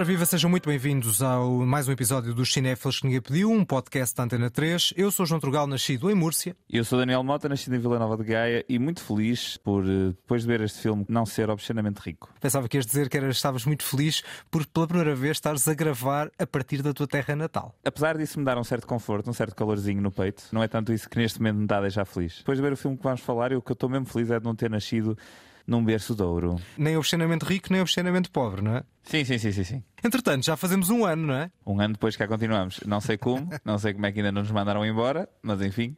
Ora viva, sejam muito bem-vindos ao mais um episódio dos Cinéfilos que ninguém pediu, um podcast da Antena 3. Eu sou João Trugal, nascido em Múrcia. Eu sou Daniel Mota, nascido em Vila Nova de Gaia e muito feliz por, eh, depois de ver este filme, não ser obscenamente rico. Pensava que ias dizer que eras, estavas muito feliz por pela primeira vez estares a gravar a partir da tua terra natal. Apesar disso me dar um certo conforto, um certo calorzinho no peito, não é tanto isso que neste momento me dá a deixar feliz. Depois de ver o filme que vamos falar, eu, o que eu estou mesmo feliz é de não ter nascido num berço de ouro. Nem obscenamente rico, nem obscenamente pobre, não é? Sim, sim, sim, sim, sim. Entretanto, já fazemos um ano, não é? Um ano depois cá continuamos. Não sei como, não sei como é que ainda não nos mandaram embora, mas enfim.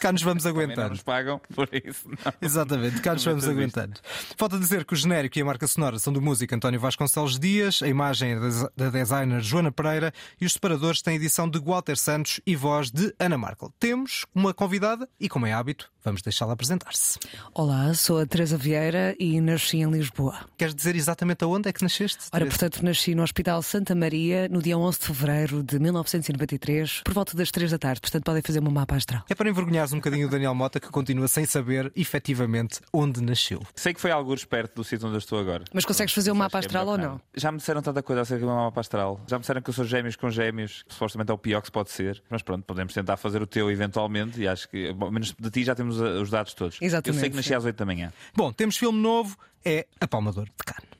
Cá nos vamos Também não aguentando. nos pagam, por isso não. Exatamente, cá nos vamos aguentando. Falta dizer que o genérico e a marca sonora são do músico António Vasconcelos Dias, a imagem é da- designer Joana Pereira e os separadores têm edição de Walter Santos e voz de Ana Markel. Temos uma convidada e, como é hábito, vamos deixá-la apresentar-se. Olá, sou a Teresa Vieira e nasci em Lisboa. Queres dizer exatamente aonde é que nasceste? Ora, Teresa? portanto, nasci no Hospital Santa Maria no dia 11 de fevereiro de 1993, por volta das 3 da tarde. Portanto, podem fazer uma mapa astral. É para envergonhares um bocadinho o Daniel Mota, que continua sem saber efetivamente onde nasceu. Sei que foi alguns perto do sítio onde eu estou agora. Mas consegues fazer Isso mapa é astral ou bacana. não? Já me disseram tanta coisa acerca do mapa astral. Já me disseram que eu sou gêmeos com gêmeos, que supostamente é o pior que se pode ser. Mas pronto, podemos tentar fazer o teu eventualmente e acho que, bom, menos de ti, já temos uh, os dados todos. Exatamente, Eu sei que nasci sim. às 8 da manhã. Bom, temos filme novo, é A Palmador de Cannes.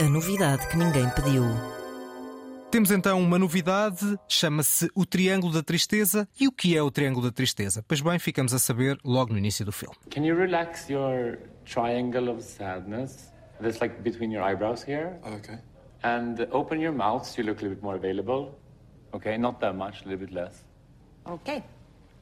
A novidade que ninguém pediu. Temos então uma novidade, chama-se O Triângulo da Tristeza. E o que é o Triângulo da Tristeza? Pois bem, ficamos a saber logo no início do filme. Can you relax your triangle of sadness? That's like between your eyebrows here. Okay. And open your mouth so you look a little bit more available. Okay, not that much, a little bit less. Okay.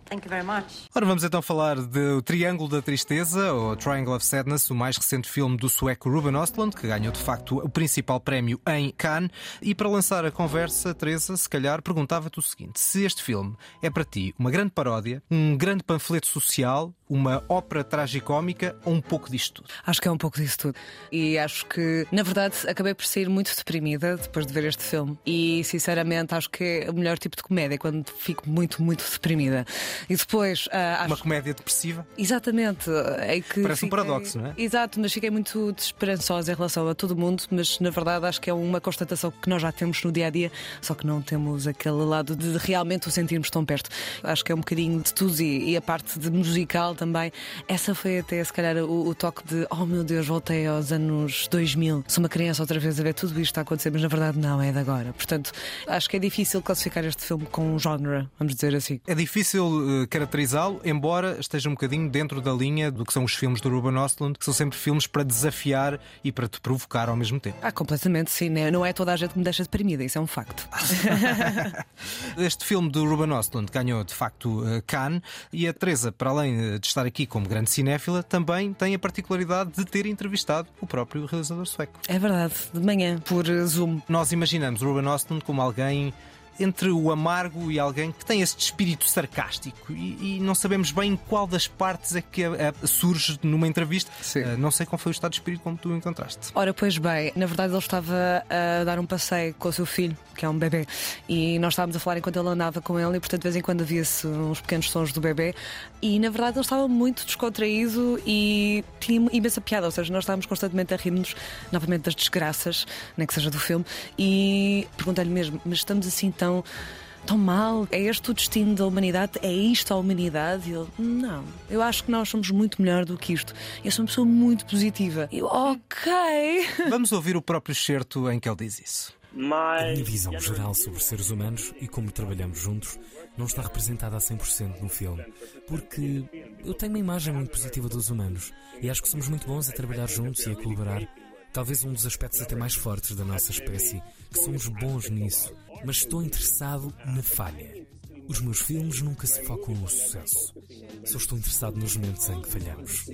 Thank you very much. Ora, vamos então falar de O Triângulo da Tristeza, ou Triangle of Sadness, o mais recente filme do sueco Ruben Östlund, que ganhou de facto o principal prémio em Cannes. E para lançar a conversa, Teresa, se calhar perguntava-te o seguinte: se este filme é para ti uma grande paródia, um grande panfleto social, uma ópera tragicómica ou um pouco disto tudo? Acho que é um pouco disso tudo. E acho que, na verdade, acabei por sair muito deprimida depois de ver este filme. E, sinceramente, acho que é o melhor tipo de comédia quando fico muito, muito deprimida. E depois, ah, acho Uma comédia depressiva? Exatamente. É que Parece um fiquei- paradoxo, não é? Exato, mas fiquei muito desesperançosa em relação a todo mundo, mas na verdade acho que é uma constatação que nós já temos no dia a dia, só que não temos aquele lado de realmente o sentirmos tão perto. Acho que é um bocadinho de tudo e, e a parte de musical também. Essa foi até se calhar o, o toque de oh meu Deus, voltei aos anos 2000, sou uma criança outra vez a ver tudo isto a acontecer, mas na verdade não, é de agora. Portanto, acho que é difícil classificar este filme com um genre, vamos dizer assim. É difícil eh, caracterizá-lo, embora esteja um bocadinho dentro da linha do que são os filmes do Ruben Östlund, que são sempre filmes para desafiar e para te provocar ao mesmo tempo. Ah, completamente, sim. né? Não é toda a gente que me deixa deprimida, isso é um facto. Este filme do Ruben Östlund ganhou de facto eh, Cannes e a Teresa, para além eh, de estar aqui como grande cinéfila, também tem a particularidade de ter entrevistado o próprio realizador sueco. É verdade, de manhã, por Zoom. Nós imaginamos o Ruben Östlund como alguém entre o amargo e alguém que tem este espírito sarcástico e, e não sabemos bem qual das partes é que eh, surge numa entrevista. Sim. Eh, não sei qual foi o estado de espírito como tu o encontraste. Ora, pois bem, na verdade ele estava a dar um passeio com o seu filho, que é um bebê, e nós estávamos a falar enquanto ele andava com ele, e portanto de vez em quando havia-se uns pequenos sons do bebê, e na verdade ele estava muito descontraído e tinha imensa piada, ou seja, nós estávamos constantemente a rir-nos novamente das desgraças, nem que seja do filme, e perguntei-lhe mesmo, mas estamos assim tão. Tão mal? É este o destino da humanidade? É isto a humanidade? E ele, não, eu acho que nós somos muito melhor do que isto. Eu sou uma pessoa muito positiva. Eu, ok. Vamos ouvir o próprio excerto em que ele diz isso. A minha visão geral sobre seres humanos e como trabalhamos juntos não está representada a 100% no filme, porque eu tenho uma imagem muito positiva dos humanos e acho que somos muito bons a trabalhar juntos e a colaborar. Talvez um dos aspectos até mais fortes da nossa espécie, que somos bons nisso, mas estou interessado na falha. Os meus filmes nunca se focam no sucesso. Só estou interessado nos momentos em que falhamos.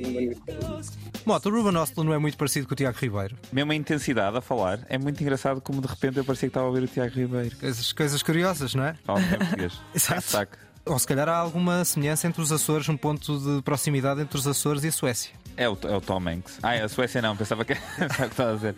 Mota, o Ruben Östlund não é muito parecido com o Tiago Ribeiro. Mesmo a intensidade a falar, é muito engraçado como de repente eu parecia que estava a ouvir o Tiago Ribeiro. Coisas, coisas curiosas, não é? Exato. Saco. Ou se calhar há alguma semelhança entre os Açores, um ponto de proximidade entre os Açores e a Suécia. É o, é o Tom Hanks. Ah, a Suécia não, pensava que, pensava que estava a dizer.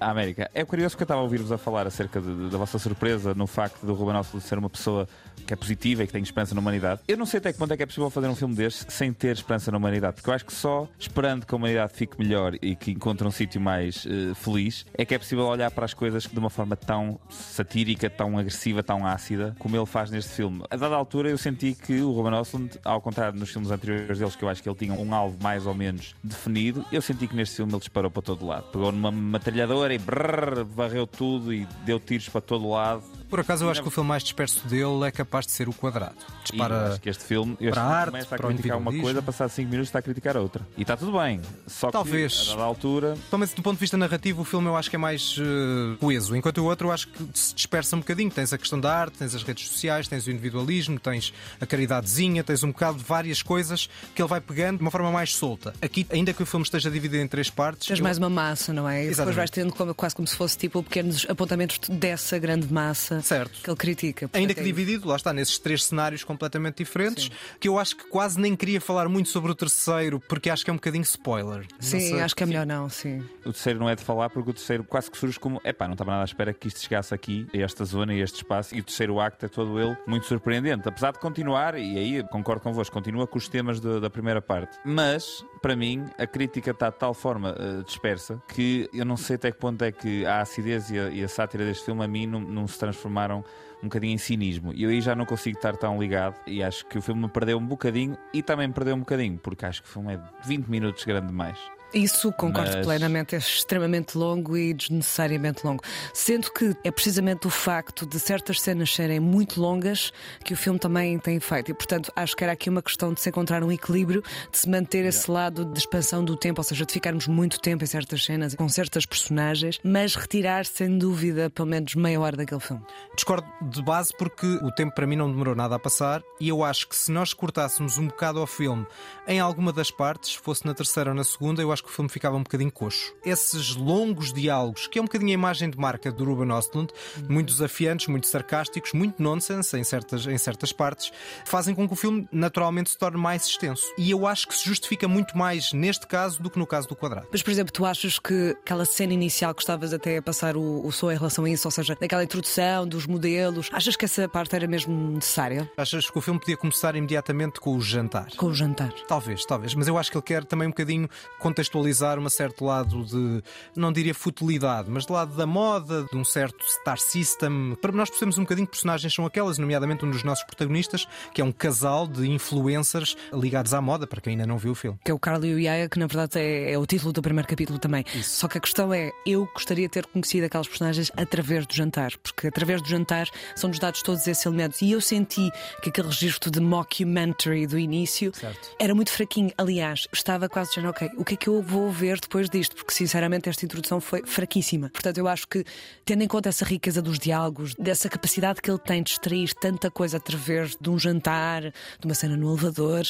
A América. É curioso que eu estava a ouvir-vos a falar acerca de- da vossa surpresa no facto do Ruben Östlund ser uma pessoa que é positiva e que tem esperança na humanidade. Eu não sei até que ponto é que é possível fazer um filme deste sem ter esperança na humanidade, porque eu acho que só esperando que a humanidade fique melhor e que encontre um sítio mais eh, feliz é que é possível olhar para as coisas de uma forma tão satírica, tão agressiva, tão ácida como ele faz neste filme. A dada altura eu senti que o Ruben Östlund, ao contrário dos filmes anteriores deles, que eu acho que ele tinha um alvo mais ou menos definido, eu senti que neste filme ele disparou para todo lado. Pegou numa metralhadora e brrr, varreu tudo e deu tiros para todo lado. Por acaso eu acho que o filme mais disperso dele é capaz de ser o quadrado. Dispara. acho que este filme eu para acho que a arte, começa a criticar uma coisa, passado 5 minutos está a criticar a outra. E está tudo bem. Só Talvez. que a dada altura Totalmente do ponto de vista narrativo, o filme eu acho que é mais eh, coeso, enquanto o outro eu acho que se dispersa um bocadinho. Tens a questão da arte, tens as redes sociais, tens o individualismo, tens a caridadezinha, tens um bocado de várias coisas que ele vai pegando de uma forma mais solta. Aqui, ainda que o filme esteja dividido em três partes, Tens eu- mais uma massa, não é? E depois vais tendo como- quase como se fosse tipo pequenos apontamentos dessa grande massa Certo. que ele critica. Ainda Portanto, que é isso. dividido, lá está, nesses três cenários completamente diferentes, que eu acho que quase nem queria falar muito sobre o terceiro, porque acho que é um bocadinho spoiler. Sim, sei. acho que é melhor não, sim. o terceiro não é de falar porque o terceiro quase que surge como epá, não estava nada à espera que isto chegasse aqui, a esta zona e a este espaço. E o terceiro acto é todo ele muito surpreendente. Apesar de continuar, e aí concordo convosco, continua com os temas do- da primeira parte. Mas, para mim, a crítica está de tal forma eh, dispersa que eu não sei até que ponto é que a acidez e a, e a sátira deste filme a mim não, não se transformaram um bocadinho em cinismo. E eu aí já não consigo estar tão ligado e acho que o filme me perdeu um bocadinho e também me perdeu um bocadinho, porque acho que o filme é 20 minutos grande demais. Isso concordo Mas- plenamente, é extremamente longo e desnecessariamente longo. Sendo que é precisamente o facto de certas cenas serem muito longas que o filme também tem feito. E portanto acho que era aqui uma questão de se encontrar um equilíbrio, de se manter esse lado de expansão do tempo, ou seja, de ficarmos muito tempo em certas cenas com certas personagens, mas retirar sem dúvida pelo menos meia hora daquele filme. Discordo de base porque o tempo para mim não demorou nada a passar e eu acho que se nós cortássemos um bocado ao filme em alguma das partes, fosse na terceira ou na segunda, eu acho que o filme ficava um bocadinho coxo. Esses longos diálogos, que é um bocadinho a imagem de marca do Ruben Östlund, muito desafiantes, muito sarcásticos, muito nonsense em certas, em certas partes, fazem com que o filme naturalmente se torne mais extenso. E eu acho que se justifica muito mais neste caso do que no caso do quadrado. Mas, por exemplo, tu achas que aquela cena inicial que estavas até a passar o, o som em relação a isso, ou seja, daquela introdução dos modelos, achas que essa parte era mesmo necessária? Achas que o filme podia começar imediatamente com o jantar? Com o jantar. Talvez, talvez, mas eu acho que ele quer também um bocadinho contextualizar um certo lado de, não diria futilidade, mas do lado da moda, de um certo star system. Para nós percebemos um bocadinho que personagens são aquelas, nomeadamente um dos nossos protagonistas, que é um casal de influencers ligados à moda, para quem ainda não viu o filme. Que é o Carlo e o Yaya, que na verdade é, é o título do primeiro capítulo também. Só que a questão é, eu gostaria de ter conhecido aquelas personagens através do jantar, porque através do jantar são-nos dados todos esses elementos. E eu senti que aquele registro de mockumentary do início Certo. era muito fraquinho. Aliás, estava quase dizendo, ok, o que é que eu vou ver depois disto? Porque sinceramente esta introdução foi fraquíssima. Portanto, eu acho que, tendo em conta essa riqueza dos diálogos, dessa capacidade que ele tem de extrair tanta coisa através de um jantar, de uma cena no elevador,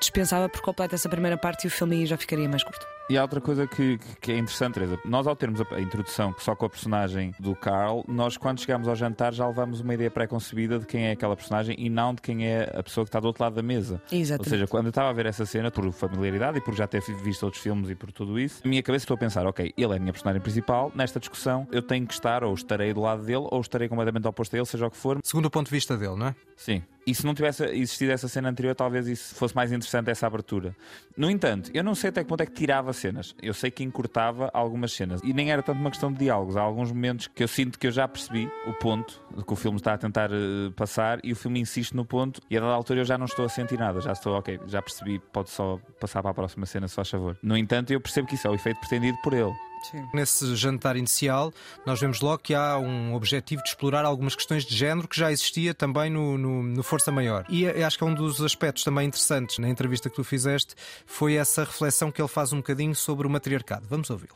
dispensava por completo essa primeira parte e o filme aí já ficaria mais curto. E há outra coisa que, que é interessante, Teresa. Nós, ao termos a, a introdução só com a personagem do Carl, nós, quando chegamos ao jantar, já levamos uma ideia pré-concebida de quem é aquela personagem e não de quem é a pessoa que está do outro lado da mesa. Exatamente. Ou seja, quando eu estava a ver essa cena, por familiaridade e por já ter visto outros filmes e por tudo isso, na minha cabeça estou a pensar: ok, ele é a minha personagem principal, nesta discussão eu tenho que estar, ou estarei do lado dele, ou estarei completamente oposto a ele, seja o que for. Segundo o ponto de vista dele, não é? Sim. E se não tivesse existido essa cena anterior, talvez isso fosse mais interessante, essa abertura. No entanto, eu não sei até que ponto é que tirava cenas. Eu sei que encurtava algumas cenas. E nem era tanto uma questão de diálogos. Há alguns momentos que eu sinto que eu já percebi o ponto que o filme está a tentar eh, passar e o filme insiste no ponto. E a dada altura eu já não estou a sentir nada. Já estou, ok, já percebi, pode só passar para a próxima cena, se faz favor. No entanto, eu percebo que isso é o efeito pretendido por ele. Sim. Nesse jantar inicial, nós vemos logo que há um objetivo de explorar algumas questões de género que já existia também no, no, no Força Maior. E acho que é um dos aspectos também interessantes na entrevista que tu fizeste foi essa reflexão que ele faz um bocadinho sobre o matriarcado. Vamos ouvi-lo.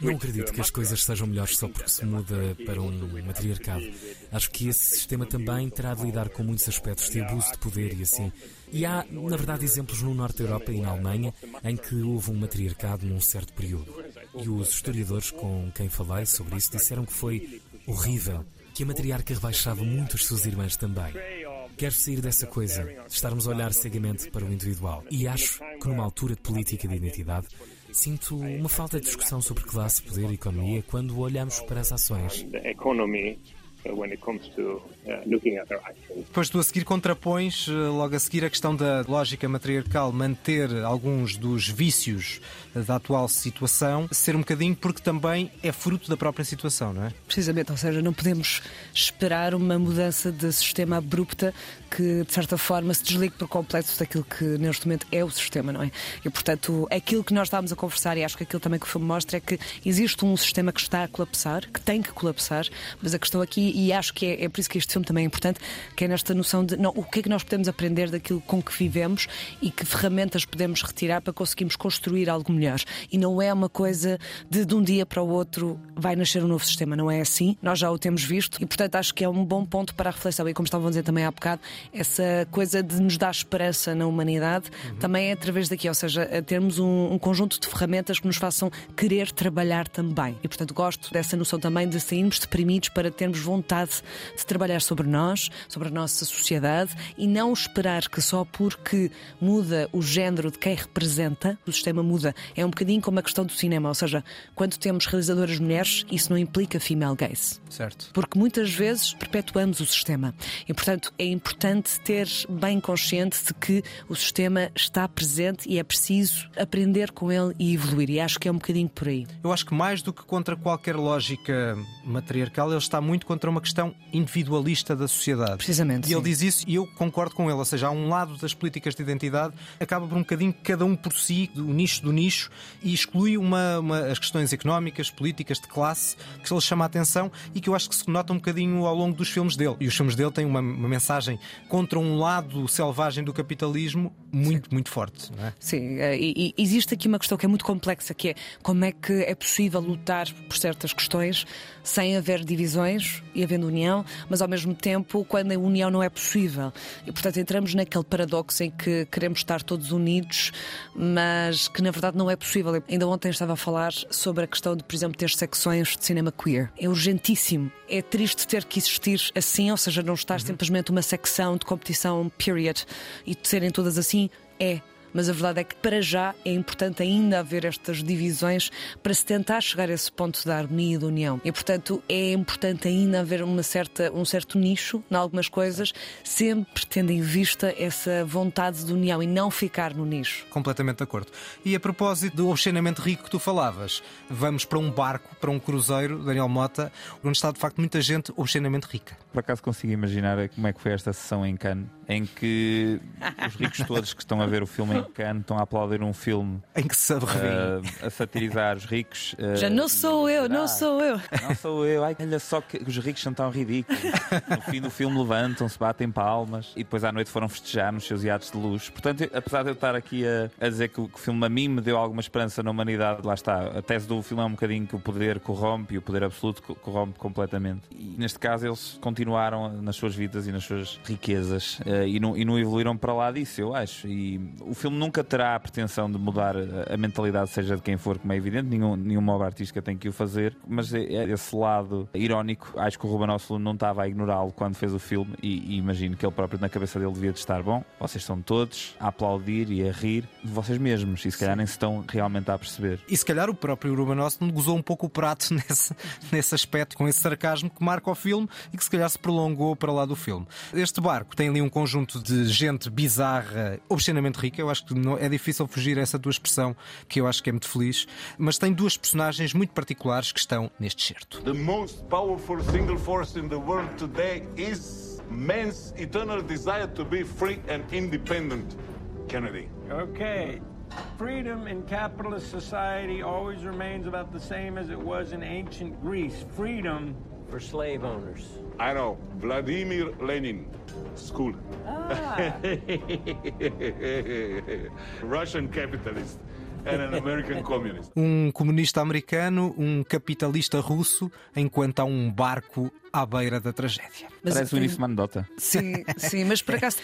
Não acredito que as coisas sejam melhores só porque se muda para um matriarcado. Acho que esse sistema também terá de lidar com muitos aspectos de abuso de poder e assim. E há, na verdade, exemplos no Norte da Europa e na Alemanha em que houve um matriarcado num certo período. E os historiadores com quem falei sobre isso disseram que foi horrível, que a matriarca rebaixava muito as suas irmãs também. Quero sair dessa coisa, de estarmos a olhar cegamente para o individual. E acho que numa altura de política de identidade, sinto uma falta de discussão sobre classe, poder e economia quando olhamos para as ações. When it comes to uh, looking at their actions. Depois tu a seguir contrapões, eh, logo a seguir, a questão da lógica matriarcal manter alguns dos vícios eh, da atual situação, ser um bocadinho porque também é fruto da própria situação, não é? Precisamente, ou seja, não podemos esperar uma mudança de sistema abrupta que, de certa forma, se desligue por completo daquilo que neste momento é o sistema, não é? E, portanto, aquilo que nós estávamos a conversar, e acho que aquilo também que o filme mostra, é que existe um sistema que está a colapsar, que tem que colapsar, mas a questão aqui, e acho que é, é por isso que este filme também é importante, que é nesta noção de não, o que é que nós podemos aprender daquilo com que vivemos e que ferramentas podemos retirar para conseguirmos construir algo melhor. E não é uma coisa de de um dia para o outro vai nascer um novo sistema, não é assim. Nós já o temos visto e, portanto, acho que é um bom ponto para a reflexão. E como estavam a dizer também há bocado, essa coisa de nos dar esperança na humanidade também é através daqui, ou seja, a termos um, um conjunto de ferramentas que nos façam querer trabalhar também. E, portanto, gosto dessa noção também de sairmos deprimidos para termos vontade de trabalhar sobre nós, sobre a nossa sociedade e não esperar que só porque muda o género de quem representa, o sistema muda. É um bocadinho como a questão do cinema, ou seja, quando temos realizadoras mulheres, isso não implica female gaze. Certo. Porque muitas vezes perpetuamos o sistema. E, portanto, é importante ter bem consciente de que o sistema está presente e é preciso aprender com ele e evoluir. E acho que é um bocadinho por aí. Eu acho que mais do que contra qualquer lógica matriarcal, ele está muito contra uma questão individualista da sociedade. Precisamente. E ele sim. diz isso e eu concordo com ele. Ou seja, há um lado das políticas de identidade acaba por um bocadinho cada um por si, o nicho do nicho, e exclui uma, uma- as questões económicas, políticas, de classe, que ele chama a atenção e que eu acho que se nota um bocadinho ao longo dos filmes dele. E os filmes dele têm uma, uma mensagem contra um lado selvagem do capitalismo muito, muito forte. É? Sim, eh, e, e existe aqui uma questão que é muito complexa, que é como é que é possível lutar por certas questões sem haver divisões e havendo união, mas ao mesmo tempo quando a união não é possível. E portanto entramos naquele paradoxo em que queremos estar todos unidos, mas que na verdade não é possível. Ainda ontem estava a falar sobre a questão de, por exemplo, ter secções de cinema queer. É urgentíssimo. É triste ter que existir assim, ou seja, não estar simplesmente uma secção de competição period e de serem todas assim. É. Mas a verdade é que para já é importante ainda haver estas divisões para se tentar chegar a esse ponto da harmonia e da união. E portanto é importante ainda haver uma certa, um certo nicho em algumas coisas, sempre tendo em vista essa vontade de união e não ficar no nicho. Completamente de acordo. E a propósito do obscenamente rico que tu falavas, vamos para um barco, para um cruzeiro, Daniel Mota, onde está de facto muita gente obscenamente rica. Por acaso consigo imaginar como é que foi esta sessão em Cannes, em que os ricos todos que estão a ver o filme em Cannes estão a aplaudir um filme Em que se revêem. eh, a satirizar os ricos. eh, Já não sou eu, não Ah. sou eu. Não sou eu, ai, olha só que os ricos são tão ridículos. No fim do filme levantam-se, batem palmas e depois à noite foram festejar nos seus iates de luxo. Portanto, eu- apesar de eu estar aqui a, a dizer que o, que o filme a mim me deu alguma esperança na humanidade, lá está. A tese do filme é um bocadinho que o poder corrompe e o poder absoluto co- corrompe completamente. E neste caso eles continuaram nas suas vidas e nas suas riquezas eh, e, não, e não evoluíram para lá disso, eu acho. E o filme nunca terá a pretensão de mudar a, mentalidade, seja de quem for, como é evidente, nenhum, nenhuma obra artística tem que o fazer, mas é, é esse lado irónico, acho que o Ruben Östlund não estava a ignorá-lo quando fez o filme e, e imagino que ele próprio na cabeça dele devia de estar bom. Vocês estão todos a aplaudir e a rir de vocês mesmos e se calhar nem se estão realmente a perceber. E se calhar o próprio Ruben Östlund gozou um pouco o prato nesse, nesse aspecto, com esse sarcasmo que marca o filme e que se calhar se prolongou para lá do filme. Este barco tem ali um conjunto de gente bizarra, obscenamente rica. Eu acho que não- é difícil fugir a essa tua expressão, que eu acho que é muito feliz. Mas tem duas personagens muito particulares que estão neste certo. The most powerful single force in the world today is man's eternal desire to be free and independent. Kennedy. Okay. Freedom in capitalist society always remains about the same as it was in ancient Greece. Freedom for slave owners. I know. Vladimir Lenin. School. Russian capitalist and an American communist. Um comunista americano, um capitalista russo, enquanto há um barco à beira da tragédia. Mas Parece o início de uma anedota. Sim, sim, mas por acaso.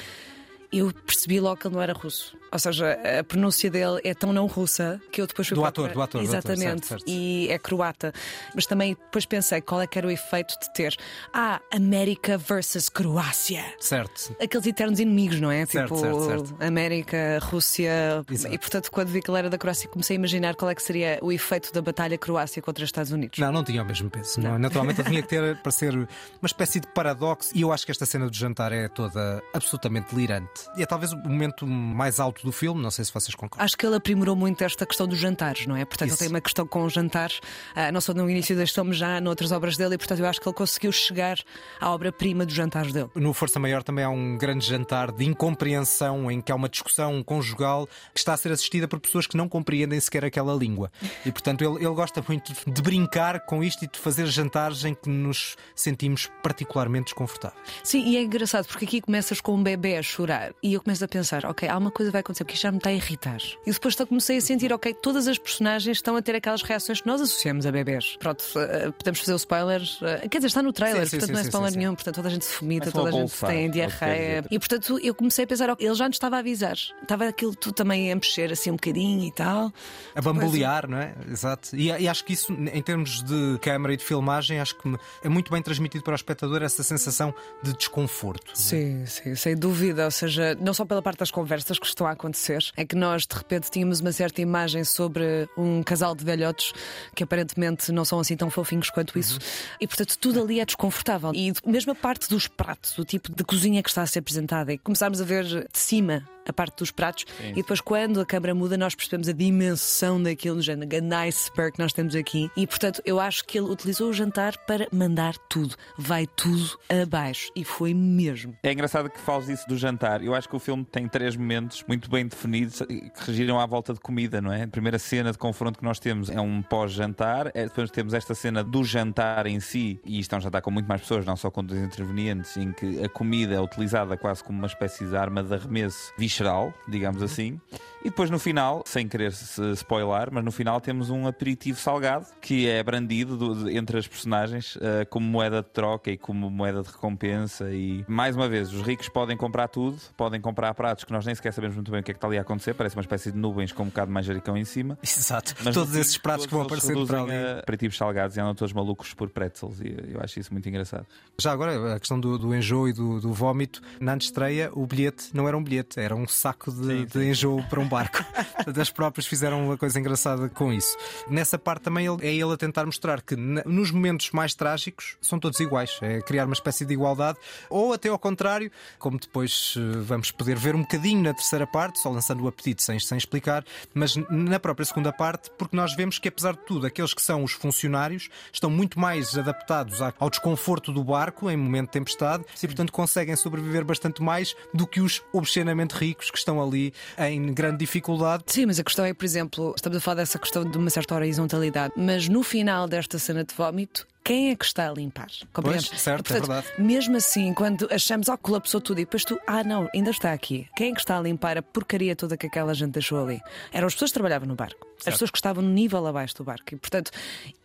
Eu percebi logo que ele não era russo. Ou seja, a pronúncia dele é tão não russa que eu depois fui Do procurar- ator, do ator, do ator, Exatamente. certo, certo. E é croata. Mas também depois pensei qual é que era o efeito de ter Ah, América versus Croácia. Certo. Aqueles eternos inimigos, não é? Certo, tipo, certo, certo. América, Rússia. Exato. E portanto, quando vi que ele era da Croácia, comecei a imaginar qual é que seria o efeito da batalha Croácia contra os Estados Unidos. Não, não tinha o mesmo peso. Não. Naturalmente ele tinha que ter para ser uma espécie de paradoxo. E eu acho que esta cena do jantar é toda absolutamente delirante. E é talvez o momento mais alto do filme. Não sei se vocês concordam. Acho que ele aprimorou muito esta questão dos jantares, não é? Portanto, Isso. ele tem uma questão com os jantares, ah, não só no início deste filme, já noutras obras dele, e portanto eu acho que ele conseguiu chegar à obra-prima dos jantares dele. No Força Maior também há um grande jantar de incompreensão em que há uma discussão conjugal que está a ser assistida por pessoas que não compreendem sequer aquela língua. E portanto ele, ele gosta muito de brincar com isto e de fazer jantares em que nos sentimos particularmente desconfortáveis. Sim, e é engraçado porque aqui começas com um bebê a chorar e eu começo a pensar, ok, há uma coisa vai acontecer porque isto já me está a irritar. E depois só comecei a sentir, ok, todas as personagens estão a ter aquelas reações que nós associamos a bebés. Pronto, eh, podemos fazer o spoiler. eh, quer dizer, está no trailer, Sim, sim, portanto sim, não é spoiler nenhum, portanto toda a gente se vomita, Começam toda a gente tem é diarreia. E portanto eu comecei a pensar, ok, ele já nos estava a avisar. Estava aquilo tudo também a mexer assim um bocadinho e tal. A bambolear, não é? Exato. E, e acho que isso, em termos de câmara e de filmagem, acho que é muito bem transmitido para o espectador essa sensação de desconforto. Sim, sim, sem dúvida. Ou seja, não só pela parte das conversas que estão a acontecer, é que nós de repente tínhamos uma certa imagem sobre um casal de velhotes que aparentemente não são assim tão fofinhos quanto isso. E portanto tudo ali é desconfortável. E mesmo a parte dos pratos, o tipo de cozinha que está a ser apresentada, e começarmos a ver de cima a parte dos pratos. E depois quando a câmara muda nós percebemos a dimensão daquilo, no género, grande iceberg que nós temos aqui. E portanto eu acho que ele utilizou o jantar para mandar tudo, vai tudo abaixo. E foi mesmo. É engraçado que fales isso do jantar. Eu acho que o filme tem três momentos muito bem definidos que regiram à volta de comida, não é? A primeira cena de confronto que nós temos é um pós-jantar, é- depois temos esta cena do jantar em si, e isto é um jantar com muito mais pessoas, não só com dois intervenientes, em que a comida é utilizada quase como uma espécie de arma de arremesso visceral, digamos assim. E depois no final, sem querer se spoiler, mas no final temos um aperitivo salgado que é brandido do- de- entre as personagens eh, como moeda de troca e como moeda de recompensa. E mais uma vez, os ricos podem comprar tudo, podem comprar pratos que nós nem sequer sabemos muito bem o que é que está ali a acontecer, parece uma espécie de nuvens com um bocado de manjericão em cima. Exato. Mas Todos esses pratos que vão aparecendo para ali. a aperitivos salgados e andam todos malucos por pretzels. E eu acho isso muito engraçado. Já agora, a questão do, do enjoo e do, do vómito, na antestreia, o bilhete não era um bilhete, era um saco de, de enjoo para um barco. Das próprias fizeram uma coisa engraçada com isso. Nessa parte também é ele a tentar mostrar que nos momentos mais trágicos são todos iguais, é criar uma espécie de igualdade, ou até ao contrário, como depois eh, vamos poder ver um bocadinho na terceira parte, só lançando o apetite sem, sem explicar, mas na própria segunda parte, porque nós vemos que apesar de tudo, aqueles que são os funcionários estão muito mais adaptados ao desconforto do barco em momento de tempestade e, portanto, conseguem sobreviver bastante mais do que os obscenamente ricos que estão ali em grande dificuldade. Sim, mas a questão é, por exemplo, estamos a falar dessa questão de uma certa horizontalidade, mas no final desta cena de vómito, quem é que está a limpar? Compreendes? Pois, certo, é verdade. Mesmo assim, quando achamos, oh, colapsou tudo, e depois tu, ah, não, ainda está aqui. Quem é que está a limpar a porcaria toda que aquela gente deixou ali? Eram as pessoas que trabalhavam no barco, as pessoas que estavam no nível abaixo do barco. E, portanto,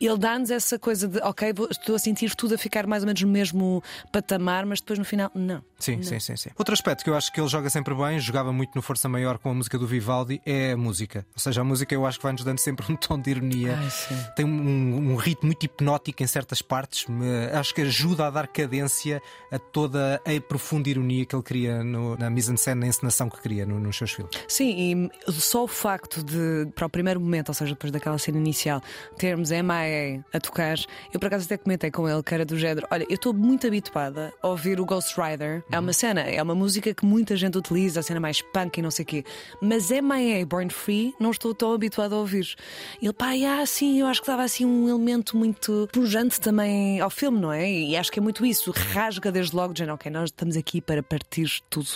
ele dá-nos essa coisa de, ok, vou- estou a sentir tudo a ficar mais ou menos no mesmo patamar, mas depois no final, não. Sim, sim, sim, sim. Outro aspecto que eu acho que ele joga sempre bem, jogava muito no Força Maior com a música do Vivaldi, é a música. Ou seja, a música eu acho que vai-nos dando sempre um tom de ironia. Ai. Tem um, um ritmo muito hipnótico em certas partes. me- acho que ajuda a dar cadência a toda a profunda ironia que ele cria no- na mise-en-scène, na encenação que cria no- nos seus filmes. Sim, e só o facto de, para o primeiro momento, ou seja, depois daquela cena inicial, termos MIA a tocar, eu por acaso até comentei com ele que era do género: olha, eu estou muito habituada a ouvir o Ghost Rider. É uma cena, é uma música que muita gente utiliza, a cena mais punk e não sei o quê. Mas MIA, Born Free, não estou tão habituada a ouvir. Ele, pá, ah, sim, eu acho que dava assim um elemento muito pujante também ao filme, não é? E acho que é muito isso, rasga desde logo, dizendo, ok, nós estamos aqui para partir tudo.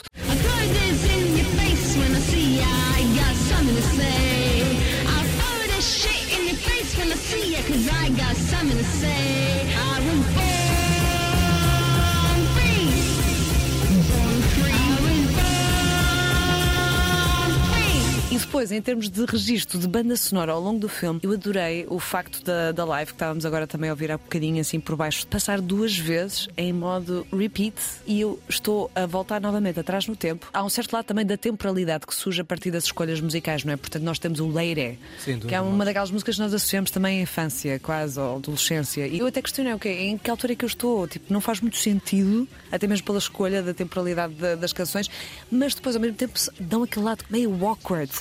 E depois, em termos de registro de banda sonora ao longo do filme, eu adorei o facto da, da live, que estávamos agora também a ouvir há bocadinho assim por baixo, passar duas vezes em modo repeat e eu estou a voltar novamente atrás no tempo. Há um certo lado também da temporalidade que surge a partir das escolhas musicais, não é? Portanto, nós temos o Leire, Sem que é uma daquelas músicas que nós associamos também à infância, quase, ou adolescência. E eu até questionei, ok, em que altura é que eu estou? Tipo, não faz muito sentido, até mesmo pela escolha da temporalidade da- das canções, mas depois ao mesmo tempo dão aquele lado meio awkward,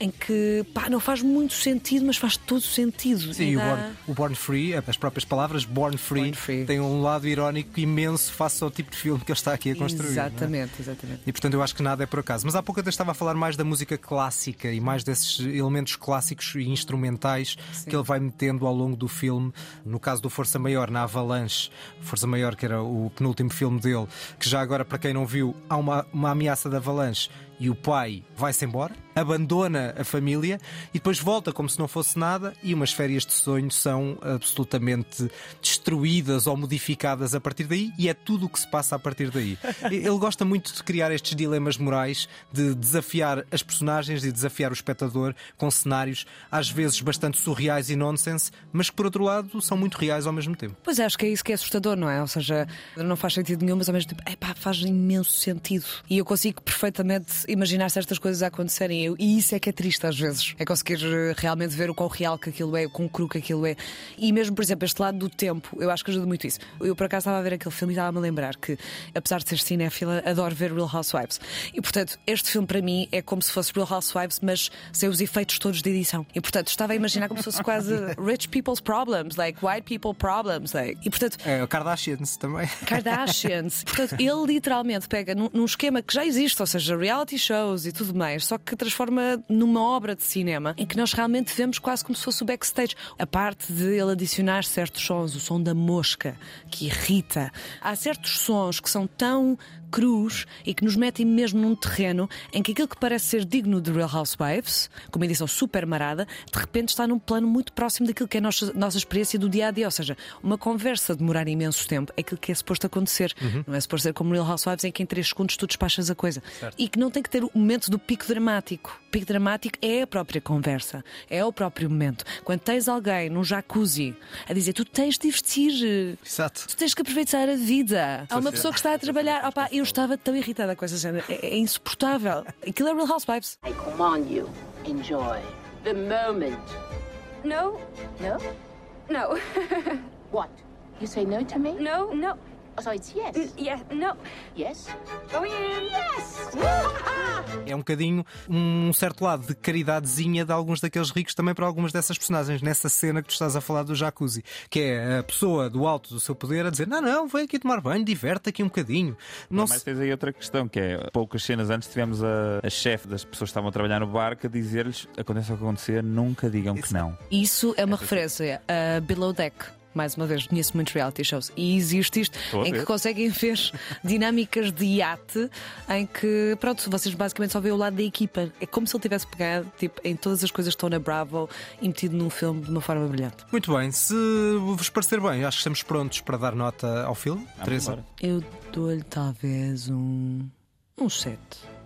em que pá, não faz muito sentido, mas faz todo sentido. Sim, E e o dá- Born, o Born Free, as próprias palavras Born Free, Born Free. tem um lado irónico imenso face ao tipo de filme que ele está aqui a construir. é? Exatamente, exatamente. E portanto eu acho que nada é por acaso. Mas há pouco eu estava a falar mais da música clássica e mais desses elementos clássicos e instrumentais que ele vai metendo ao longo do filme. No caso do Força Maior, na Avalanche, Força Maior, que era o penúltimo filme dele, que já agora, para quem não viu, há uma, uma ameaça de avalanche e o pai vai-se embora, abandona a família e depois volta como se não fosse nada e umas férias de sonho são absolutamente destruídas ou modificadas a partir daí e é tudo o que se passa a partir daí. Ele gosta muito de criar estes dilemas morais, de desafiar as personagens e desafiar o espectador com cenários às vezes bastante surreais e nonsense, mas que por outro lado são muito reais ao mesmo tempo. Pois é, acho que é isso que é assustador, não é? Ou seja, não faz sentido nenhum, mas ao mesmo tempo, epá, faz imenso sentido. E eu consigo perfeitamente imaginar certas coisas a acontecerem. Eu- E isso é que é triste às vezes. É conseguir eh, realmente ver o quão real que aquilo é, o quão cru que aquilo é. E mesmo, por exemplo, este lado do tempo, eu acho que ajuda muito isso. Eu por acaso estava a ver aquele filme e estava-me a lembrar que, apesar de ser cinéfila, adoro ver Real Housewives. E portanto, este filme para mim é como se fosse Real Housewives, mas sem os efeitos todos de edição. E portanto, estava a imaginar como se fosse quase rich people's problems, like white people problems. Like. E portanto, É, o Kardashians também. Kardashians. Portanto, ele literalmente pega num, num esquema que já existe, ou seja, reality shows e tudo mais, só que transforma numa obra de cinema em que nós realmente vemos quase como se fosse o backstage. A parte de ele adicionar certos sons, o som da mosca, que irrita. Há certos sons que são tão crus e que nos metem mesmo num terreno em que aquilo que parece ser digno de Real Housewives, com uma edição super marada, de repente está num plano muito próximo daquilo que é a nossa, nossa experiência do dia a dia. Ou seja, uma conversa demorar imenso tempo é aquilo que é suposto acontecer. Não é suposto ser como Real Housewives em que em 3 segundos tu despachas a coisa. E que não tem que ter o momento do pico dramático. O pico dramático é a própria conversa, é o próprio momento. Quando tens alguém num jacuzzi a dizer tu tens de investir. Exato. Tu tens que aproveitar a vida. Há uma pessoa que está a trabalhar. Opa, eu estava tão irritada com essa cena. É, é insuportável. Aquilo é Real Housewives. I command you, enjoy the moment. No, no, no. What? You say no to me? no, no. Oh, so it's yes. Yeah, no. Yes? Going in. Yes! É um bocadinho um certo lado de caridadezinha de alguns daqueles ricos também para algumas dessas personagens, nessa cena que tu estás a falar do jacuzzi, que é a pessoa do alto do seu poder a dizer: Não, não, vem aqui tomar banho, diverte aqui um bocadinho. Não Mas se... tens aí outra questão, que é poucas cenas antes tivemos a, a chefe das pessoas que estavam a trabalhar no barco a dizer-lhes: aconteça o que acontecer, nunca digam que não. Isso é uma referência a Below Deck. Mais uma vez, conheço muitos reality shows e existe isto Estou a em que conseguem ver dinâmicas de iate em que, pronto, vocês basicamente só veem o lado da equipa. É como se ele tivesse pegado tipo, em todas as coisas que estão na Bravo e metido num filme de uma forma brilhante. Muito bem, se vos parecer bem, acho que estamos prontos para dar nota ao filme. Teresa, embora. Eu dou-lhe talvez um. um 7.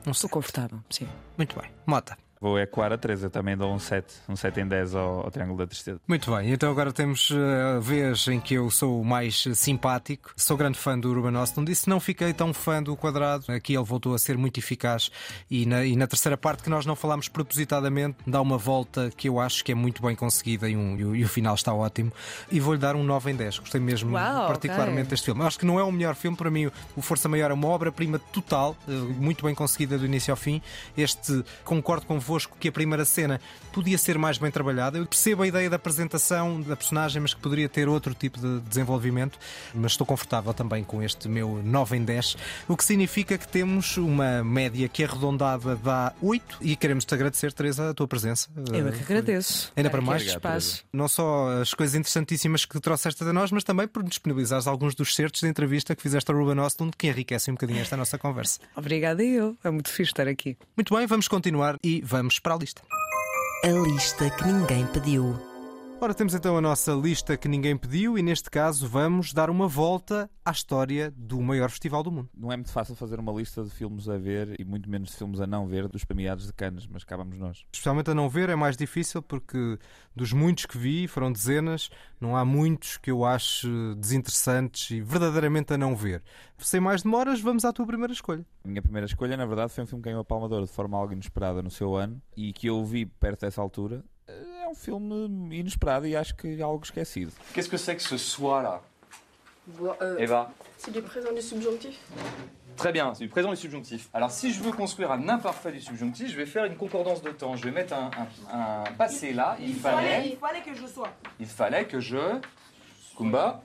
Um Estou confortável, sim. muito bem. Mota. Vou ecoar a Teresa, também dou um 7, um 7 em 10 ao, ao Triângulo da Tristeza. Muito bem, então agora temos eh, a vez em que eu sou o mais simpático. Sou grande fã do Ruben Östlund e se não fiquei tão fã do Quadrado, aqui ele voltou a ser muito eficaz e na, e na terceira parte que nós não falámos propositadamente, dá uma volta que eu acho que é muito bem conseguida e, um- e o, e o final está ótimo. E vou-lhe dar um 9 em 10. Gostei mesmo Uau, particularmente ok. deste filme. Acho que não é o melhor filme, para mim o Força Maior é uma obra-prima total, eh, muito bem conseguida do início ao fim. Este, concordo convosco que a primeira cena podia ser mais bem trabalhada. Eu percebo a ideia da apresentação da personagem, mas que poderia ter outro tipo de desenvolvimento. Mas estou confortável também com este meu 9 em 10, o que significa que temos uma média que arredondada dá 8 e queremos te agradecer, Teresa, a tua presença. Eu é que agradeço. Ainda para mais, espaço. não só as coisas interessantíssimas que trouxeste a nós, mas também por disponibilizares alguns dos certos de entrevista que fizeste a Ruben Östlund, que enriquecem um bocadinho esta nossa conversa. Obrigada eu. É muito fixe estar aqui. Muito bem, vamos continuar e vamos para a lista. A lista que ninguém pediu. Ora, temos então a nossa lista que ninguém pediu e neste caso vamos dar uma volta à história do maior festival do mundo. Não é muito fácil fazer uma lista de filmes a ver e muito menos de filmes a não ver dos premiados de Cannes, mas acabamos nós. Especialmente a não ver é mais difícil porque dos muitos que vi, foram dezenas, não há muitos que eu ache desinteressantes e verdadeiramente a não ver. Sem mais demoras, vamos à tua primeira escolha. A minha primeira escolha, na verdade, foi um filme que ganhou a Palma de Ouro de forma algo inesperada no seu ano e que eu vi perto dessa altura. É um filme inesperado e acho que algo esquecido. Qu'est-ce que c'est que ce soi-là Euh, Eva C'est du présent du subjonctif Très bien, c'est du présent du subjonctif. Alors si je veux construire un imparfait du subjonctif, je vais faire une concordance de temps. Je vais mettre un, un- un passé là. Il, fallait, il fallait que je sois. il fallait que je... Kumba.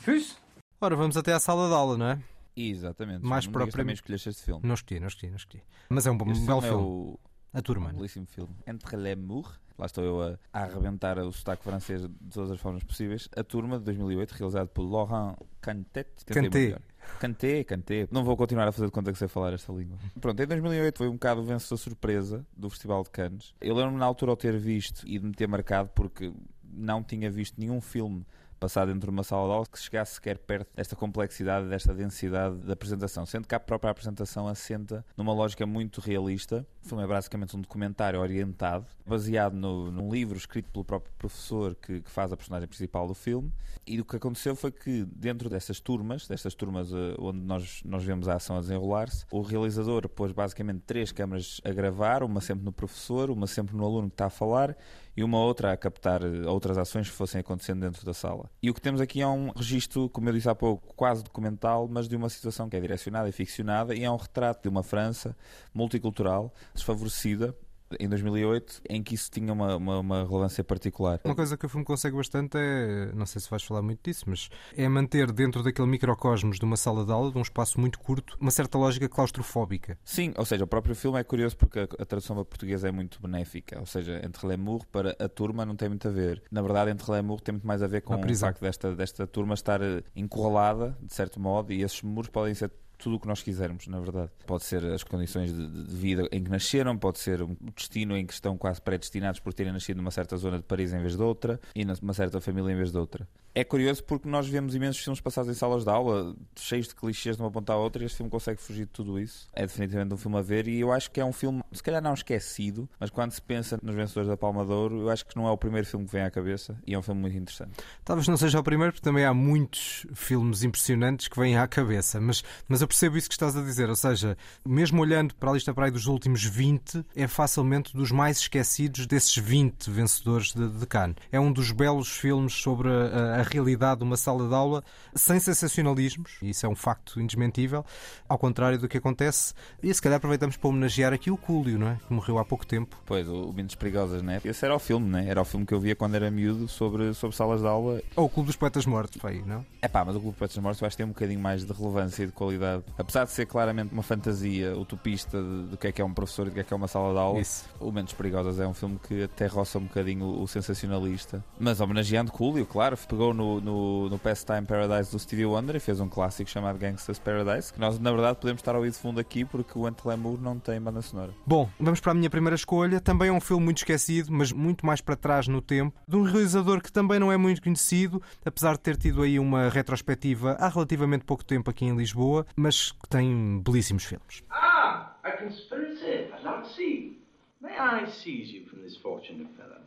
Fus Ora, vamos até à sala de aula, não é? Exatamente. Mais propriamente. escolheste este filme. Não escolhi, não escolhi, não escolhi. Mas é um, bom- um belo filme é o- A turma. Um belíssimo filme. Entre les Mours. Lá estou eu a, a arrebentar o sotaque francês de todas as formas possíveis. A Turma, de 2008, realizado por Laurent Cantet. Canté. Canté, Canté. Não vou continuar a fazer de conta que sei falar esta língua. Pronto, em 2008 foi um bocado o vencedor surpresa do Festival de Cannes. Eu lembro-me na altura ao ter visto e de me ter marcado porque não tinha visto nenhum filme passado dentro de uma sala de aula que chegasse sequer perto desta complexidade, desta densidade da apresentação. Sendo que a própria apresentação assenta numa lógica muito realista. O filme é basicamente um documentário orientado, baseado no, num livro escrito pelo próprio professor que, que faz a personagem principal do filme. E o que aconteceu foi que, dentro dessas turmas, destas turmas eh, onde nós, nós vemos a ação a desenrolar-se, o realizador pôs basicamente três câmaras a gravar, uma sempre no professor, uma sempre no aluno que está a falar e uma outra a captar eh, outras ações que fossem acontecendo dentro da sala. E o que temos aqui é um registro, como eu disse há pouco, quase documental, mas de uma situação que é direcionada e ficcionada e é um retrato de uma França multicultural, desfavorecida, em 2008, em que isso tinha uma, uma, uma relevância particular. Uma coisa que o filme consegue bastante é, não sei se vais falar muito disso, mas é manter dentro daquele microcosmos de uma sala de aula, de um espaço muito curto, uma certa lógica claustrofóbica. Sim, ou seja, o próprio filme é curioso porque a, a tradução para português é muito benéfica. Ou seja, entre Lemur para a turma não tem muito a ver. Na verdade, entre Lemur tem muito mais a ver com o facto desta, desta turma estar eh, encurralada, de certo modo, e esses muros podem ser tudo o que nós quisermos, na verdade. Pode ser as condições de, de vida em que nasceram, pode ser um destino em que estão quase predestinados por terem nascido numa certa zona de Paris em vez de outra e numa certa família em vez de outra. É curioso porque nós vemos imensos filmes passados em salas de aula, cheios de clichês de uma ponta à outra, e este filme consegue fugir de tudo isso. É definitivamente um filme a ver e eu acho que é um filme, se calhar não esquecido, mas quando se pensa nos vencedores da Palma de Ouro, eu acho que não é o primeiro filme que vem à cabeça e é um filme muito interessante. Talvez não seja o primeiro, porque também há muitos filmes impressionantes que vêm à cabeça, mas, mas eu percebo isso que estás a dizer, ou seja, mesmo olhando para a lista para aí dos últimos 20, é facilmente dos mais esquecidos desses 20 vencedores de, de Cannes. É um dos belos filmes sobre a, a realidade de uma sala de aula, sem sensacionalismos, isso é um facto indesmentível, ao contrário do que acontece, e se calhar aproveitamos para homenagear aqui o Cúlio, não é? que morreu há pouco tempo. Pois, o Mentes Perigosas, né? Esse era o filme, né? Era o filme que eu via quando era miúdo sobre, sobre salas de aula. Ou o Clube dos Poetas Mortos, foi aí, não? É pá, mas o Clube de Poetas Mortos eu acho que tem um bocadinho mais de relevância e de qualidade. Apesar de ser claramente uma fantasia utopista do que é que é um professor e do que é que é uma sala de aula, Isso. o Mentes Perigosas é um filme que até roça um bocadinho o, sensacionalista. Mas homenageando Coolio, claro, pegou no, no, no Pastime Paradise do Stevie Wonder e fez um clássico chamado Gangsta's Paradise, que nós na verdade podemos estar a ouvir de fundo aqui porque o Ante Lamour não tem banda sonora. Bom, vamos para a minha primeira escolha. Também é um filme muito esquecido, mas muito mais para trás no tempo, de um realizador que também não é muito conhecido, apesar de ter tido aí uma retrospectiva há relativamente pouco tempo aqui em Lisboa, mas que tem belíssimos filmes. Ah, a conspiracy. See. May I seize you from this fortunate fellow?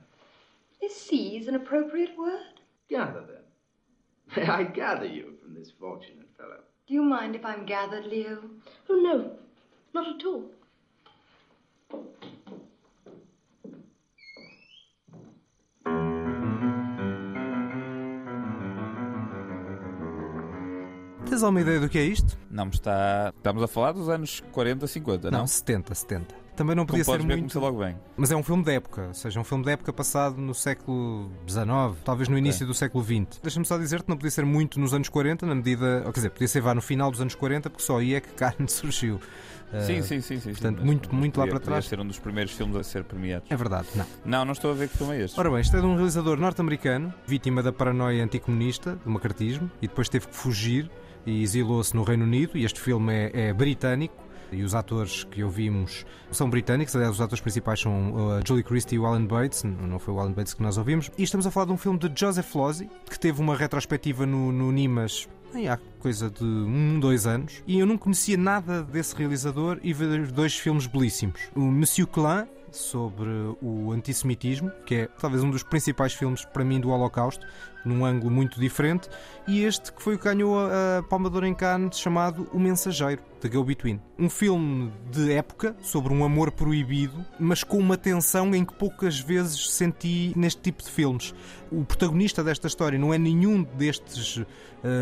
Is seize an appropriate word? Gather them. May I gather you from this fortunate fellow? Do you mind if I'm gathered, Leo? Oh, no. Not at all. Tens alguma ideia do que é isto? Não me está. Estamos a falar dos anos 40, 50, não? Não, 70, 70. Também não podia Como ser ver, muito. logo bem. Mas é um filme de época, ou seja, um filme de época passado no século XIX, talvez no início do século XX. Deixa-me só dizer que não podia ser muito nos anos 40, na medida. Ou quer dizer, podia ser vá no final dos anos 40, porque só aí é que carne surgiu. Sim, Uh, sim, sim, sim. Portanto, sim, muito, muito lá podia- para trás. Ser um dos primeiros filmes a ser premiados. É verdade, não. Não, não estou a ver que filme é este. Ora bem, isto é de um realizador norte-americano, vítima da paranoia anticomunista, do macartismo, e depois teve que fugir e exilou-se no Reino Unido. E este filme é, é britânico. E os atores que ouvimos são britânicos, aliás, os atores principais são uh, Julie Christie e o Alan Bates, não foi o Alan Bates que nós ouvimos, e estamos a falar de um filme de Joseph Losey, que teve uma retrospectiva no, no Nimas há coisa de um, dois anos, e eu não conhecia nada desse realizador e vi dois filmes belíssimos. O Monsieur Klein, sobre o antissemitismo, que é talvez um dos principais filmes para mim do Holocausto, num ângulo muito diferente, e este que foi o que ganhou a, Palma de Ouro em Cannes, chamado O Mensageiro, de Go Between. Um filme de época, sobre um amor proibido, mas com uma tensão em que poucas vezes senti neste tipo de filmes. O protagonista desta história não é nenhum destes uh,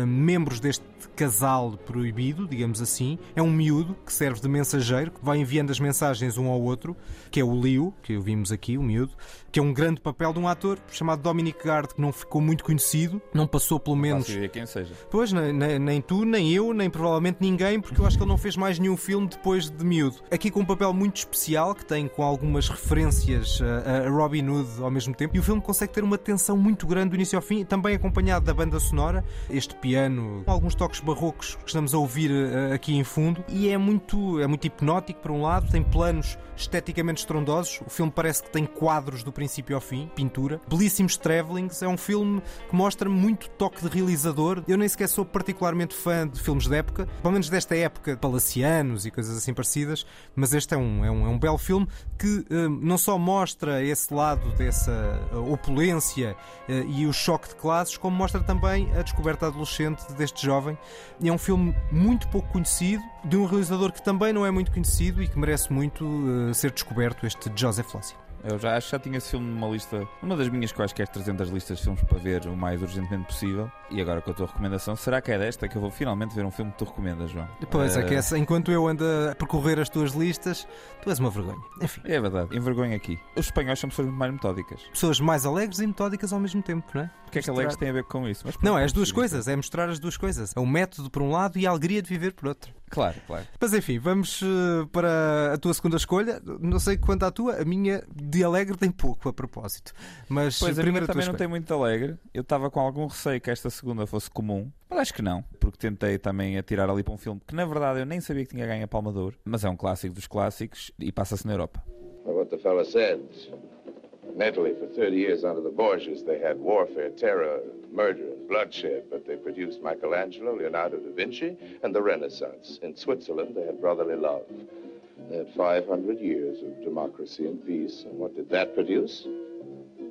membros deste casal proibido, digamos assim, é um miúdo que serve de mensageiro, que vai enviando as mensagens um ao outro, que é o Leo, que vimos aqui, o miúdo, que é um grande papel de um ator chamado Dominic Gard, que não ficou muito conhecido, não passou pelo menos. Não quem seja. Pois, nem, nem, nem, tu, nem eu, nem provavelmente ninguém, porque eu acho que ele não fez mais nenhum filme depois de miúdo. Aqui com um papel muito especial, que tem com algumas referências a, a Robin Hood ao mesmo tempo, e o filme consegue ter uma tensão muito grande do início ao fim, também acompanhado da banda sonora, este piano, alguns toques barrocos que estamos a ouvir uh, aqui em fundo, e é muito, é muito hipnótico, por um lado, tem planos esteticamente estrondosos, o filme parece que tem quadros do princípio ao fim, pintura. Belíssimos Travelings é um filme que mostra muito toque de realizador. Eu nem sequer sou particularmente fã de filmes de época, pelo menos desta época, palacianos e coisas assim parecidas, mas este é um, é um, é um belo filme que uh, não só mostra esse lado dessa uh, opulência uh, e o choque de classes, como mostra também a descoberta adolescente deste jovem. É um filme muito pouco conhecido, de um realizador que também não é muito conhecido e que merece muito ser descoberto, este Joseph Losey. Eu já acho que já tinha esse filme numa lista, numa das minhas quaisquer 300 listas de filmes para ver o mais urgentemente possível. E agora com a tua recomendação, será que é desta que eu vou finalmente ver um filme que tu recomendas, João? Pois, é que essa, enquanto eu ando a percorrer as tuas listas, tu és uma vergonha. Enfim. É verdade, envergonha aqui. Os espanhóis são pessoas muito mais metódicas. Pessoas mais alegres e metódicas ao mesmo tempo, não é? O que é que alegres tem a ver com isso? Mas, não, é as duas coisas, é mostrar as duas coisas. É o método por um lado e a alegria de viver por outro. Claro, claro. Mas enfim, vamos uh, para a tua segunda escolha. Não sei quanto à tua, a minha de alegre tem pouco a propósito. Mas pois a primeira também não tem muito alegre. Eu estava com algum receio que esta segunda fosse comum, mas acho que não, porque tentei também atirar ali para um filme que na verdade eu nem sabia que tinha ganho a Palma de Ouro, mas é um clássico dos clássicos e passa-se na Europa. What the fella said. Mentally, for 30 years under the Borgias, they had warfare, terror, murder, and bloodshed, but they produced Michelangelo, Leonardo da Vinci, and the Renaissance. In Switzerland, they had brotherly love. They had 500 years of democracy and peace. And what did that produce?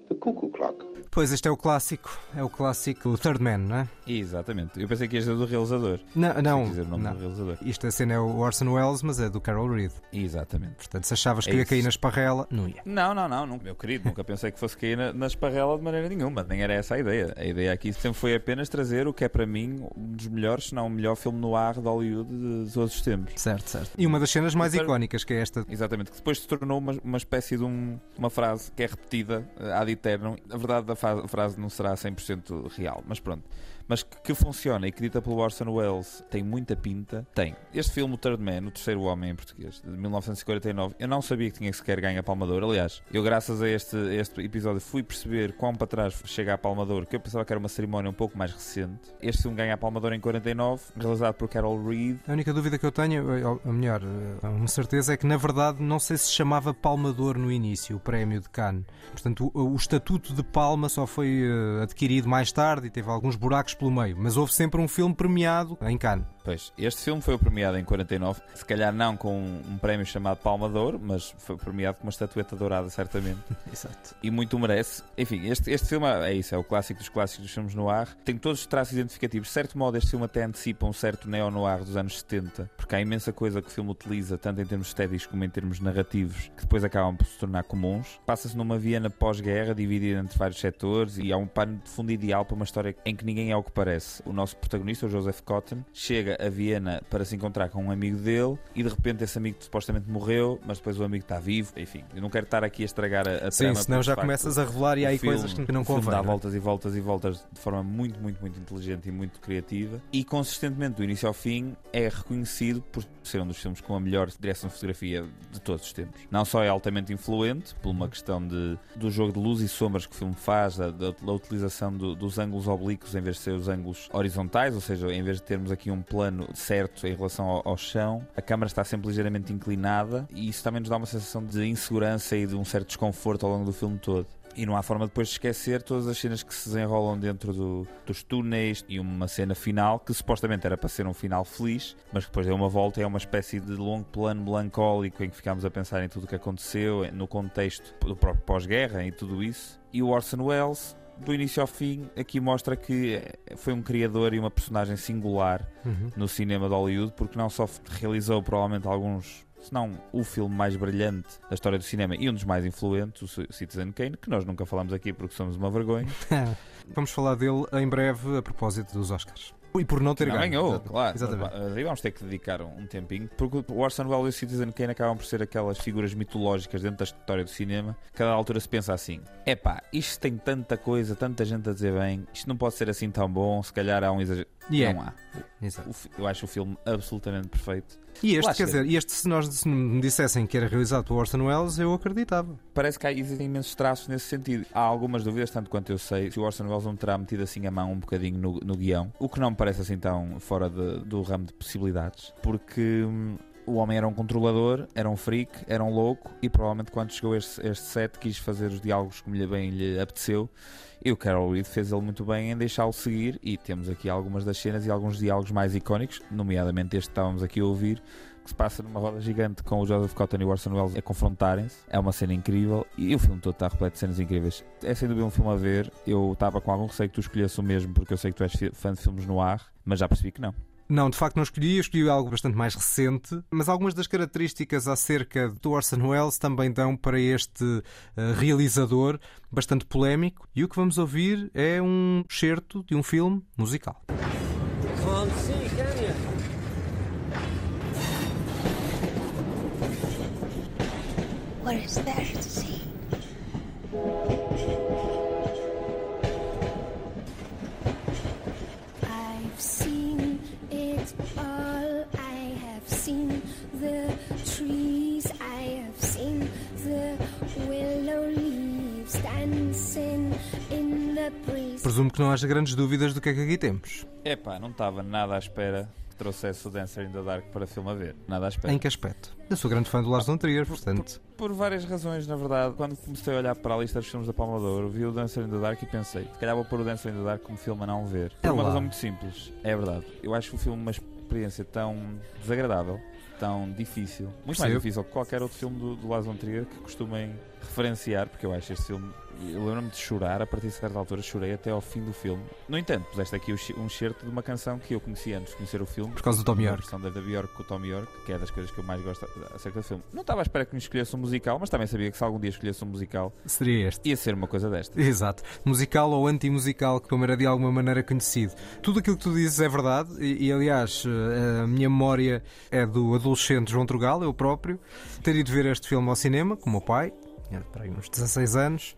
The cuckoo clock. Pois, este é o clássico, é o clássico Third Man, não é? Exatamente. Eu pensei que ia ser do realizador. Não, não. dizer o nome não. do realizador. Isto a cena é o Orson Welles, mas é do Carol Reed. Exatamente. Portanto, se achavas que É ia isso. cair na esparrela, não ia. Não, não, não, nunca, meu querido, nunca pensei que fosse cair na, na esparrela de maneira nenhuma, nem era essa a ideia. A ideia aqui sempre foi apenas trazer o que é para mim um dos melhores, se não o melhor filme no ar de Hollywood de todos os tempos. Certo, certo. E uma das cenas mais Então- icónicas, que é esta. Exatamente, que depois se tornou uma, uma espécie de um- uma frase que é repetida eh, ad eternum. A verdade, a, fa- a frase não será 100% real, mas pronto. Mas que, que funciona e que dita pelo Orson Welles tem muita pinta. Tem. Este filme, o Third Man, o terceiro homem em português, de 1949, eu não sabia que tinha sequer ganho a Palmador. Aliás, eu graças a este, este episódio fui perceber quão para trás chega a Palmador, que eu pensava que era uma cerimónia um pouco mais recente. Este filme ganha a Palmador em 49, realizado por Carol Reed. A única dúvida que eu tenho, ou ou melhor, eh, uma certeza, é que na verdade não sei se chamava Palmador no início, o prémio de Cannes. Portanto, o, o estatuto de Palma só foi eh, adquirido mais tarde e teve alguns buracos pelo meio, mas houve sempre um filme premiado em Cannes. Pois, este filme foi premiado em 49, se calhar não com um prémio chamado Palma de Ouro, mas foi premiado com uma estatueta dourada, certamente. Exato. E muito merece. Enfim, este, este filme é isso, é o clássico dos clássicos dos filmes no ar. Tem todos os traços identificativos. De certo modo, este filme até antecipa um certo neo-noir dos anos 70, porque há imensa coisa que o filme utiliza, tanto em termos estéticos como em termos narrativos, que depois acabam por se tornar comuns. Passa-se numa Viena pós-guerra, dividida entre vários setores, e há um pano de fundo ideal para uma história em que ninguém é o que parece. O nosso protagonista, o Joseph Cotton, chega a Viena para se encontrar com um amigo dele e de repente esse amigo supostamente morreu, mas depois o amigo está vivo. Enfim, eu não quero estar aqui a estragar a, a Sim, trama. senão porque, já facto, começas a revelar e há aí filme- coisas que não o filme convém, dá não é? voltas e voltas e voltas de forma muito, muito, muito inteligente e muito criativa e consistentemente do início ao fim é reconhecido por ser um dos filmes com a melhor direção de fotografia de todos os tempos. Não só é altamente influente por uma questão de, do jogo de luz e sombras que o filme faz, da, da- da utilização do- dos ângulos oblíquos em vez de ser os ângulos horizontais, ou seja, em vez de termos aqui um plano plano certo em relação ao, ao chão, a câmara está sempre ligeiramente inclinada e isso também nos dá uma sensação de insegurança e de um certo desconforto ao longo do filme todo. E não há forma depois de esquecer todas as cenas que se desenrolam dentro do- dos túneis e uma cena final que supostamente era para ser um final feliz, mas que depois deu uma volta e é uma espécie de longo plano melancólico em que ficámos a pensar em tudo o que aconteceu, no contexto do próprio pós-guerra e tudo isso. E o Orson Welles, do início ao fim, aqui mostra que eh, foi um criador e uma personagem singular Uhum. no cinema de Hollywood, porque não só realizou provavelmente alguns, se não o filme mais brilhante da história do cinema e um dos mais influentes, o Citizen Kane, que nós nunca falamos aqui porque somos uma vergonha. Vamos falar dele em breve a propósito dos Oscars. E por não ter não ganho. ganhou, Exato. claro. Exatamente. Aí vamos ter que dedicar um, tempinho, porque o Orson Welles e o Citizen Kane acabam por ser aquelas figuras mitológicas dentro da história do cinema. Cada altura se pensa assim: epá, isto tem tanta coisa, tanta gente a dizer bem, isto não pode ser assim tão bom, se calhar há um exagero. É. Não há. Exato. Eu acho o filme absolutamente perfeito. E este, quer dizer, este, se nós se me dissessem que era realizado por Orson Welles, eu acreditava. Parece que há, existem imensos traços nesse sentido. Há algumas dúvidas, tanto quanto eu sei, se o Orson Welles não terá metido assim a mão um bocadinho no, no guião, o que não me parece assim tão fora de- do ramo de possibilidades, porque hum, o homem era um controlador, era um freak, era um louco e provavelmente quando chegou este, este set quis fazer os diálogos como lhe bem lhe apeteceu. E o Carol Reed fez ele muito bem em deixá-lo seguir e temos aqui algumas das cenas e alguns diálogos mais icónicos, nomeadamente este que estávamos aqui a ouvir, que se passa numa roda gigante com o Joseph Cotton e o Orson Welles a confrontarem-se. É uma cena incrível e o filme todo está repleto de cenas incríveis. É sem dúvida um filme a ver. Eu estava com algum receio que tu escolhesse o mesmo, porque eu sei que tu és fã de filmes no ar, mas já percebi que não. Não, de facto não escolhi, eu escolhi algo bastante mais recente, mas algumas das características acerca do Orson Welles também dão para este eh, realizador bastante polémico. E o que vamos ouvir é um excerto de um filme musical. Can't see, can you? What is there to see? Seen the trees. I have seen the willow leaves dancing in the breeze. Presumo que não haja grandes dúvidas do que é que aqui temos. Epá, não estava nada à espera que trouxesse o Dancer in the Dark para filme a ver. Nada à espera. Em que aspecto? Eu sou grande fã do Lars von Trier, portanto. Por várias razões, na verdade. Quando comecei a olhar para a lista dos filmes da Palma de Ouro, vi o Dancer in the Dark e pensei, se calhar vou pôr o Dancer in the Dark como filme a não ver. Por É uma lá. razão muito simples. É verdade. Eu acho o filme uma experiência tão desagradável, tão difícil, muito mais difícil que qualquer outro filme do, do Lars von Trier que costumem referenciar, porque eu acho este filme. Eu lembro-me de chorar, a partir de certa altura chorei até ao fim do filme. No entanto, puseste aqui um excerto de uma canção que eu conhecia antes de conhecer o filme. Por causa do Tom York. versão da da Bjork com o Tom York, que é das coisas que eu mais gosto acerca do filme. Não estava à espera que me escolhesse um musical, mas também sabia que se algum dia escolhesse um musical, Seria este. ia ser uma coisa desta. Exato. Musical ou anti-musical, que como era de alguma maneira conhecido. Tudo aquilo que tu dizes é verdade, e, e, aliás, eh, a minha memória é do adolescente João Trugal, eu próprio, ter ido ver este filme ao cinema com o meu pai, tinha para aí uns 16 anos,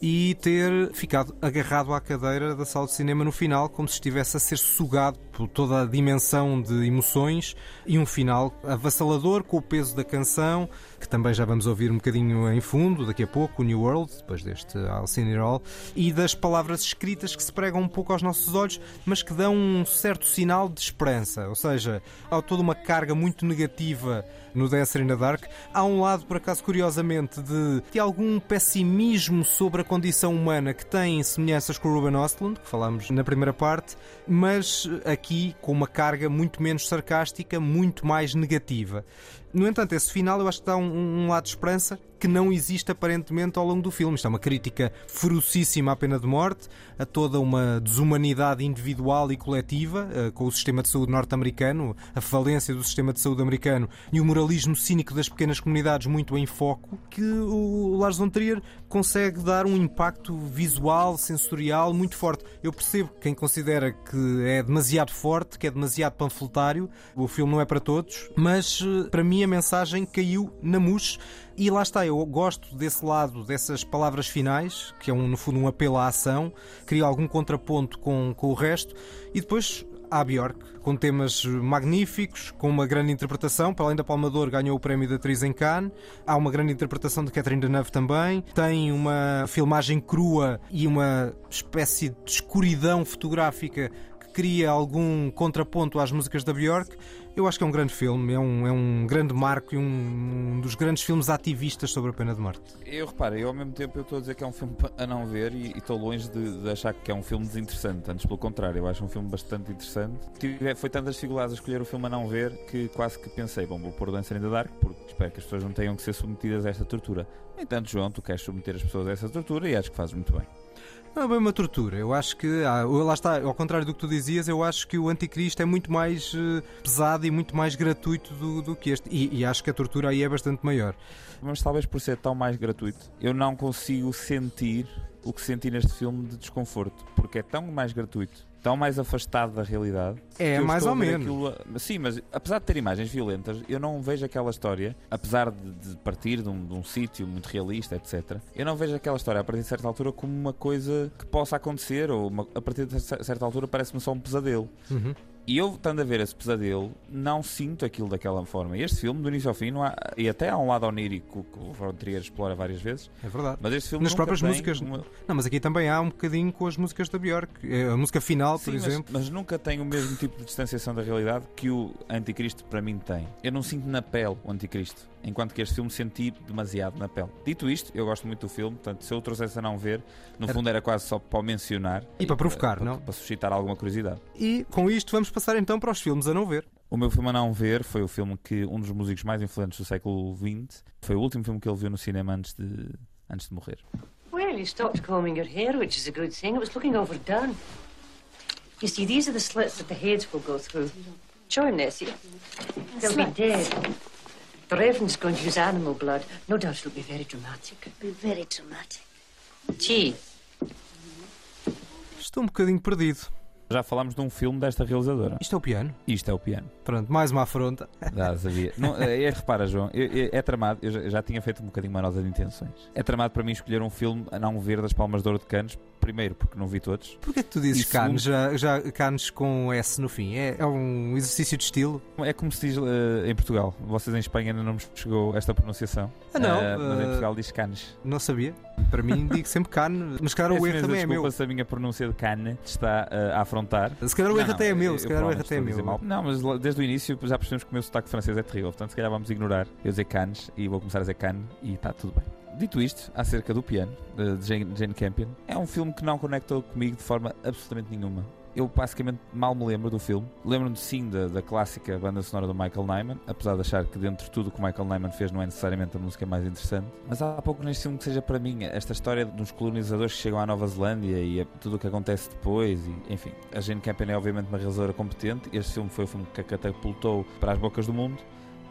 e ter ficado agarrado à cadeira da sala de cinema no final, como se estivesse a ser sugado por toda a dimensão de emoções e um final avassalador com o peso da canção, que também já vamos ouvir um bocadinho em fundo daqui a pouco, o New World, depois deste Alcine Roll, e das palavras escritas que se pregam um pouco aos nossos olhos, mas que dão um certo sinal de esperança. Ou seja, há toda uma carga muito negativa no Dancer in the Dark. Há um lado, por acaso, curiosamente, de, de algum pessimismo sobre a condição humana que tem semelhanças com o Ruben Ostlund, que falámos na primeira parte, mas aqui com uma carga muito menos sarcástica, muito mais negativa. No entanto, esse final eu acho que dá um, um lado de esperança que não existe aparentemente ao longo do filme. Isto é uma crítica ferocíssima à pena de morte, a toda uma desumanidade individual e coletiva eh, com o sistema de saúde norte-americano, a falência do sistema de saúde americano e o moralismo cínico das pequenas comunidades muito em foco, que o Lars von Trier consegue dar um impacto visual, sensorial muito forte. Eu percebo quem considera que é demasiado forte, que é demasiado panfletário, o filme não é para todos, mas eh, para mim a mensagem caiu na mousse. E lá está, eu gosto desse lado, dessas palavras finais, que é um, no fundo um apelo à ação, cria algum contraponto com, com o resto, e depois a Bjork, com temas magníficos, com uma grande interpretação, para além da Palmador ganhou o prémio de atriz em Cannes, há uma grande interpretação de Catherine Deneuve também, tem uma filmagem crua e uma espécie de escuridão fotográfica cria algum contraponto às músicas da Björk. Eu acho que é um grande filme, é um, é um grande marco e um, um dos grandes filmes ativistas sobre a pena de morte. Eu reparo, eu ao mesmo tempo eu estou a dizer que é um filme a não ver e estou longe de, de achar que é um filme desinteressante. Antes, pelo contrário, eu acho um filme bastante interessante. Tive, foi tantas dificuldades a escolher o filme a não ver que quase que pensei, bom, vou pôr Dancer in the Dark porque espero que as pessoas não tenham que ser submetidas a esta tortura. No entanto, João, tu queres submeter as pessoas a essa tortura e acho que fazes muito bem. Não é bem uma tortura. Eu acho que, ah, lá está, ao contrário do que tu dizias, eu acho que o Anticristo é muito mais eh, pesado e muito mais gratuito do, do que este. E, e acho que a tortura aí é bastante maior. Mas talvez por ser tão mais gratuito, eu não consigo sentir o que senti neste filme de desconforto, porque é tão mais gratuito, tão mais afastado da realidade. É, mais ou menos. aquilo Sim, mas apesar de ter imagens violentas, eu não vejo aquela história, apesar de, de partir de um, de um sítio muito realista, etc. Eu não vejo aquela história a partir de certa altura como uma coisa que possa acontecer, ou uma- a partir de cer- certa altura parece-me só um pesadelo. Uhum. E eu, estando a ver esse pesadelo, não sinto aquilo daquela forma. Este filme, do início ao fim, há, e até há um lado onírico que o Von Trier explora várias vezes. É verdade. Mas este filme Nas próprias músicas. uma- Não, mas aqui também há um bocadinho com as músicas da Björk. Eh, A música final, por Sim, mas- exemplo. Mas, nunca tem o mesmo tipo de distanciação da realidade que o Anticristo para mim tem. Eu não sinto na pele o Anticristo, enquanto que este filme senti demasiado na pele. Dito isto, eu gosto muito do filme, portanto, se eu o trouxesse a não ver, no fundo era quase só para o mencionar E para provocar, para, não? Para suscitar alguma curiosidade. E com isto vamos passar então para os filmes a não ver. O meu filme a não ver foi o filme que um dos músicos mais influentes do século XX foi o último filme que ele viu no cinema antes de, antes de morrer. Well, you stopped combing your hair, which is a good thing. It was looking overdone. You see, these are the slits that the heads will go through. Sure, Nessie. They'll be dead. The Reverend's going to use animal blood. No doubt it'll be very dramatic. Be very dramatic. Tea. Estou um bocadinho perdido. Já falámos de um filme desta realizadora. Isto é o piano? Isto é o piano. Pronto, mais uma afronta. Já sabia. Não, é, é, repara, João, eu- eu- é tramado. Eu já, já tinha feito um bocadinho uma nota de intenções. É tramado para mim escolher um filme a não ver das Palmas de Ouro de Canos. Primeiro, porque não vi todos. Porquê que tu dizes Cannes, segundo- já, já Cannes com S no fim? É, é um exercício de estilo? É como se diz eh, em Portugal. Vocês em Espanha ainda não vos chegou esta pronunciação. Ah, não, Eh, mas em eh, Portugal diz Canes. Não sabia. Para mim digo sempre Cannes, mas se calhar o Peço erro também é meu. a minha pronúncia de Cannes está eh, a afrontar. Se calhar o erro até é meu, eu- se calhar o erro até é meu. mal. Não, mas desde o início já percebemos que o meu sotaque francês é terrível. Portanto, se calhar vamos ignorar eu dizer Cannes e vou começar a dizer Cannes e está tudo bem. Dito isto, acerca do piano, de de Jane, Jane Campion, é um filme que não conectou comigo de forma absolutamente nenhuma. Eu basicamente mal me lembro do filme. Lembro-me sim da, da clássica banda sonora do Michael Nyman, apesar de achar que dentro de tudo o que o Michael Nyman fez não é necessariamente a música mais interessante. Mas há pouco neste filme que seja para mim esta história dos colonizadores que chegam à Nova Zelândia e a- tudo o que acontece depois. E, enfim, a Jane Campion é obviamente uma realizadora competente. Este filme foi o filme que a catapultou para as bocas do mundo.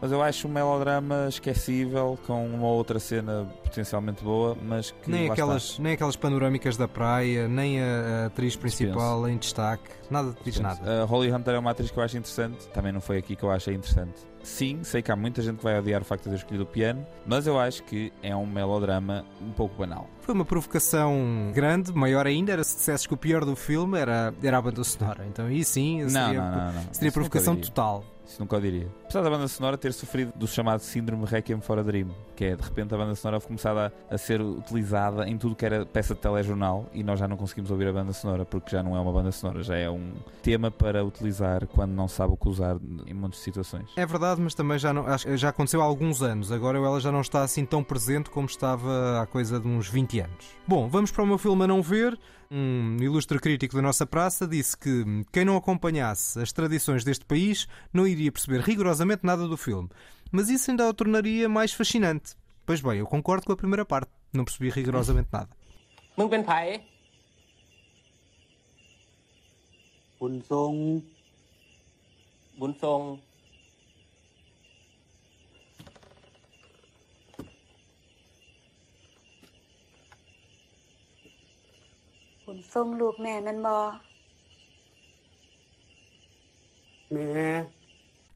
Mas eu acho um melodrama esquecível, com uma outra cena potencialmente boa, mas que. Nem aquelas, está. nem aquelas panorâmicas da praia, nem a, a atriz principal em destaque, nada diz nada. A Holly Hunter é uma atriz que eu acho interessante, também não foi aqui que eu achei interessante. Sim, sei que há muita gente que vai odiar o facto de eu ter escolhido o piano, mas eu acho que é um melodrama um pouco banal. Foi uma provocação grande, maior ainda, era se dissesses que o pior do filme era, era a banda sonora. Então aí sim seria, não, não, não. seria provocação total. Isso nunca o diria. Apesar da banda sonora ter sofrido do chamado síndrome Requiem for a Dream, que é de repente a banda sonora começada a, a ser utilizada em tudo que era peça de telejornal e nós já não conseguimos ouvir a banda sonora porque já não é uma banda sonora, já é um tema para utilizar quando não sabe o que usar em muitas situações. É verdade, mas também já, não, já aconteceu há alguns anos. Agora ela já não está assim tão presente como estava há coisa de uns 20 anos. Bom, vamos para o meu filme a não ver. Um ilustre crítico da nossa praça disse que quem não acompanhasse as tradições deste país não iria perceber rigorosamente nada do filme. Mas isso ainda o tornaria mais fascinante. Pois bem, eu concordo com a primeira parte. Não percebi rigorosamente nada. Bun Song. Bun Song. บุญทรง บุญทรง บุญทรงลูกแม่แมันบอ แม่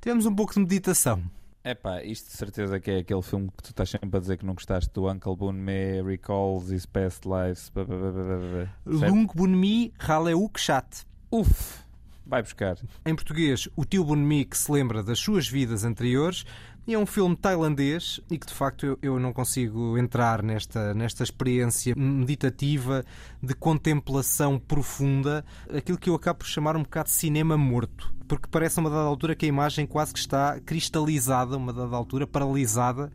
Tivemos um pouco de meditação. Epá, isto de certeza que é aquele filme que tu estás sempre a dizer que não gostaste do Uncle Boone Me, Recalls, His Past Lives. blá, blá, blá, blá, blá, blá. Certo? Lung Bunmi Raleuk Chat. Uf! Vai buscar. Em português, o tio Bunmi que se lembra das suas vidas anteriores. e é um filme tailandês e que de facto eu, eu não consigo entrar nesta, nesta experiência meditativa de contemplação profunda, aquilo que eu acabo por chamar um bocado de cinema morto. Porque parece a uma dada altura que a imagem quase que está cristalizada, uma dada altura paralisada,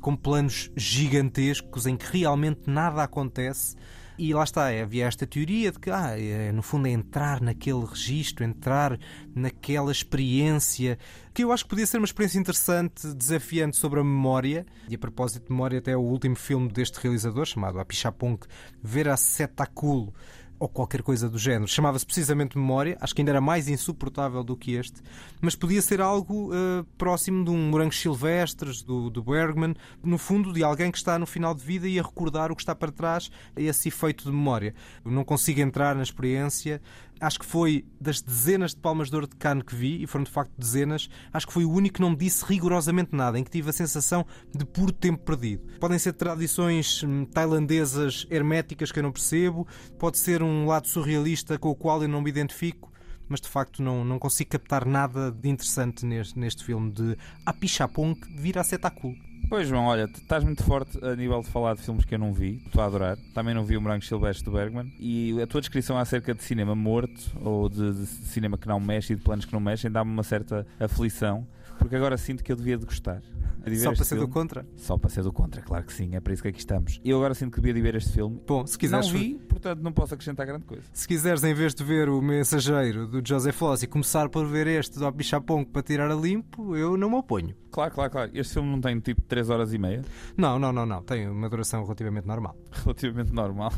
com planos gigantescos em que realmente nada acontece. E lá está, havia esta teoria de que, ah, é, no fundo, é entrar naquele registro, entrar naquela experiência, que eu acho que podia ser uma experiência interessante, desafiante sobre a memória. E a propósito de memória, até o último filme deste realizador, chamado Apichapong, Vera Setakul, ou qualquer coisa do género. Chamava-se precisamente Memória, acho que ainda era mais insuportável do que este, mas podia ser algo uh, próximo de um Morangos Silvestres, do, do Bergman, no fundo, de alguém que está no final de vida e a recordar o que está para trás, esse efeito de memória. Eu não consigo entrar na experiência, acho que foi das dezenas de palmas de ouro de Cannes que vi, e foram de facto dezenas, acho que foi o único que não me disse rigorosamente nada, em que tive a sensação de puro tempo perdido. Podem ser tradições hum, tailandesas herméticas que eu não percebo, pode ser um lado surrealista com o qual eu não me identifico, mas de facto não, não consigo captar nada de interessante neste, neste filme de Apichapong vir a Setakul. Pois, João, olha, estás muito forte a nível de falar de filmes que eu não vi, estou a adorar. Também não vi o Morango Silvestre do Bergman. E a tua descrição acerca de cinema morto, ou de, de cinema que não mexe e de planos que não mexem, dá-me uma certa aflição, porque agora sinto que eu devia de gostar. De Só para ser do contra? Só para ser do contra, claro que sim, é para isso que aqui estamos. Eu agora sinto que devia de ver este filme. Bom, se quiseres. Não vi, portanto não posso acrescentar grande coisa. Se quiseres, em vez de ver o Mensageiro do Joseph Flossi, começar por ver este do Apichapong para tirar a limpo, eu não me oponho. Claro, claro, claro. Este filme não tem tipo 3 horas e meia? Não, não, não, não. Tem uma duração relativamente normal. Relativamente normal.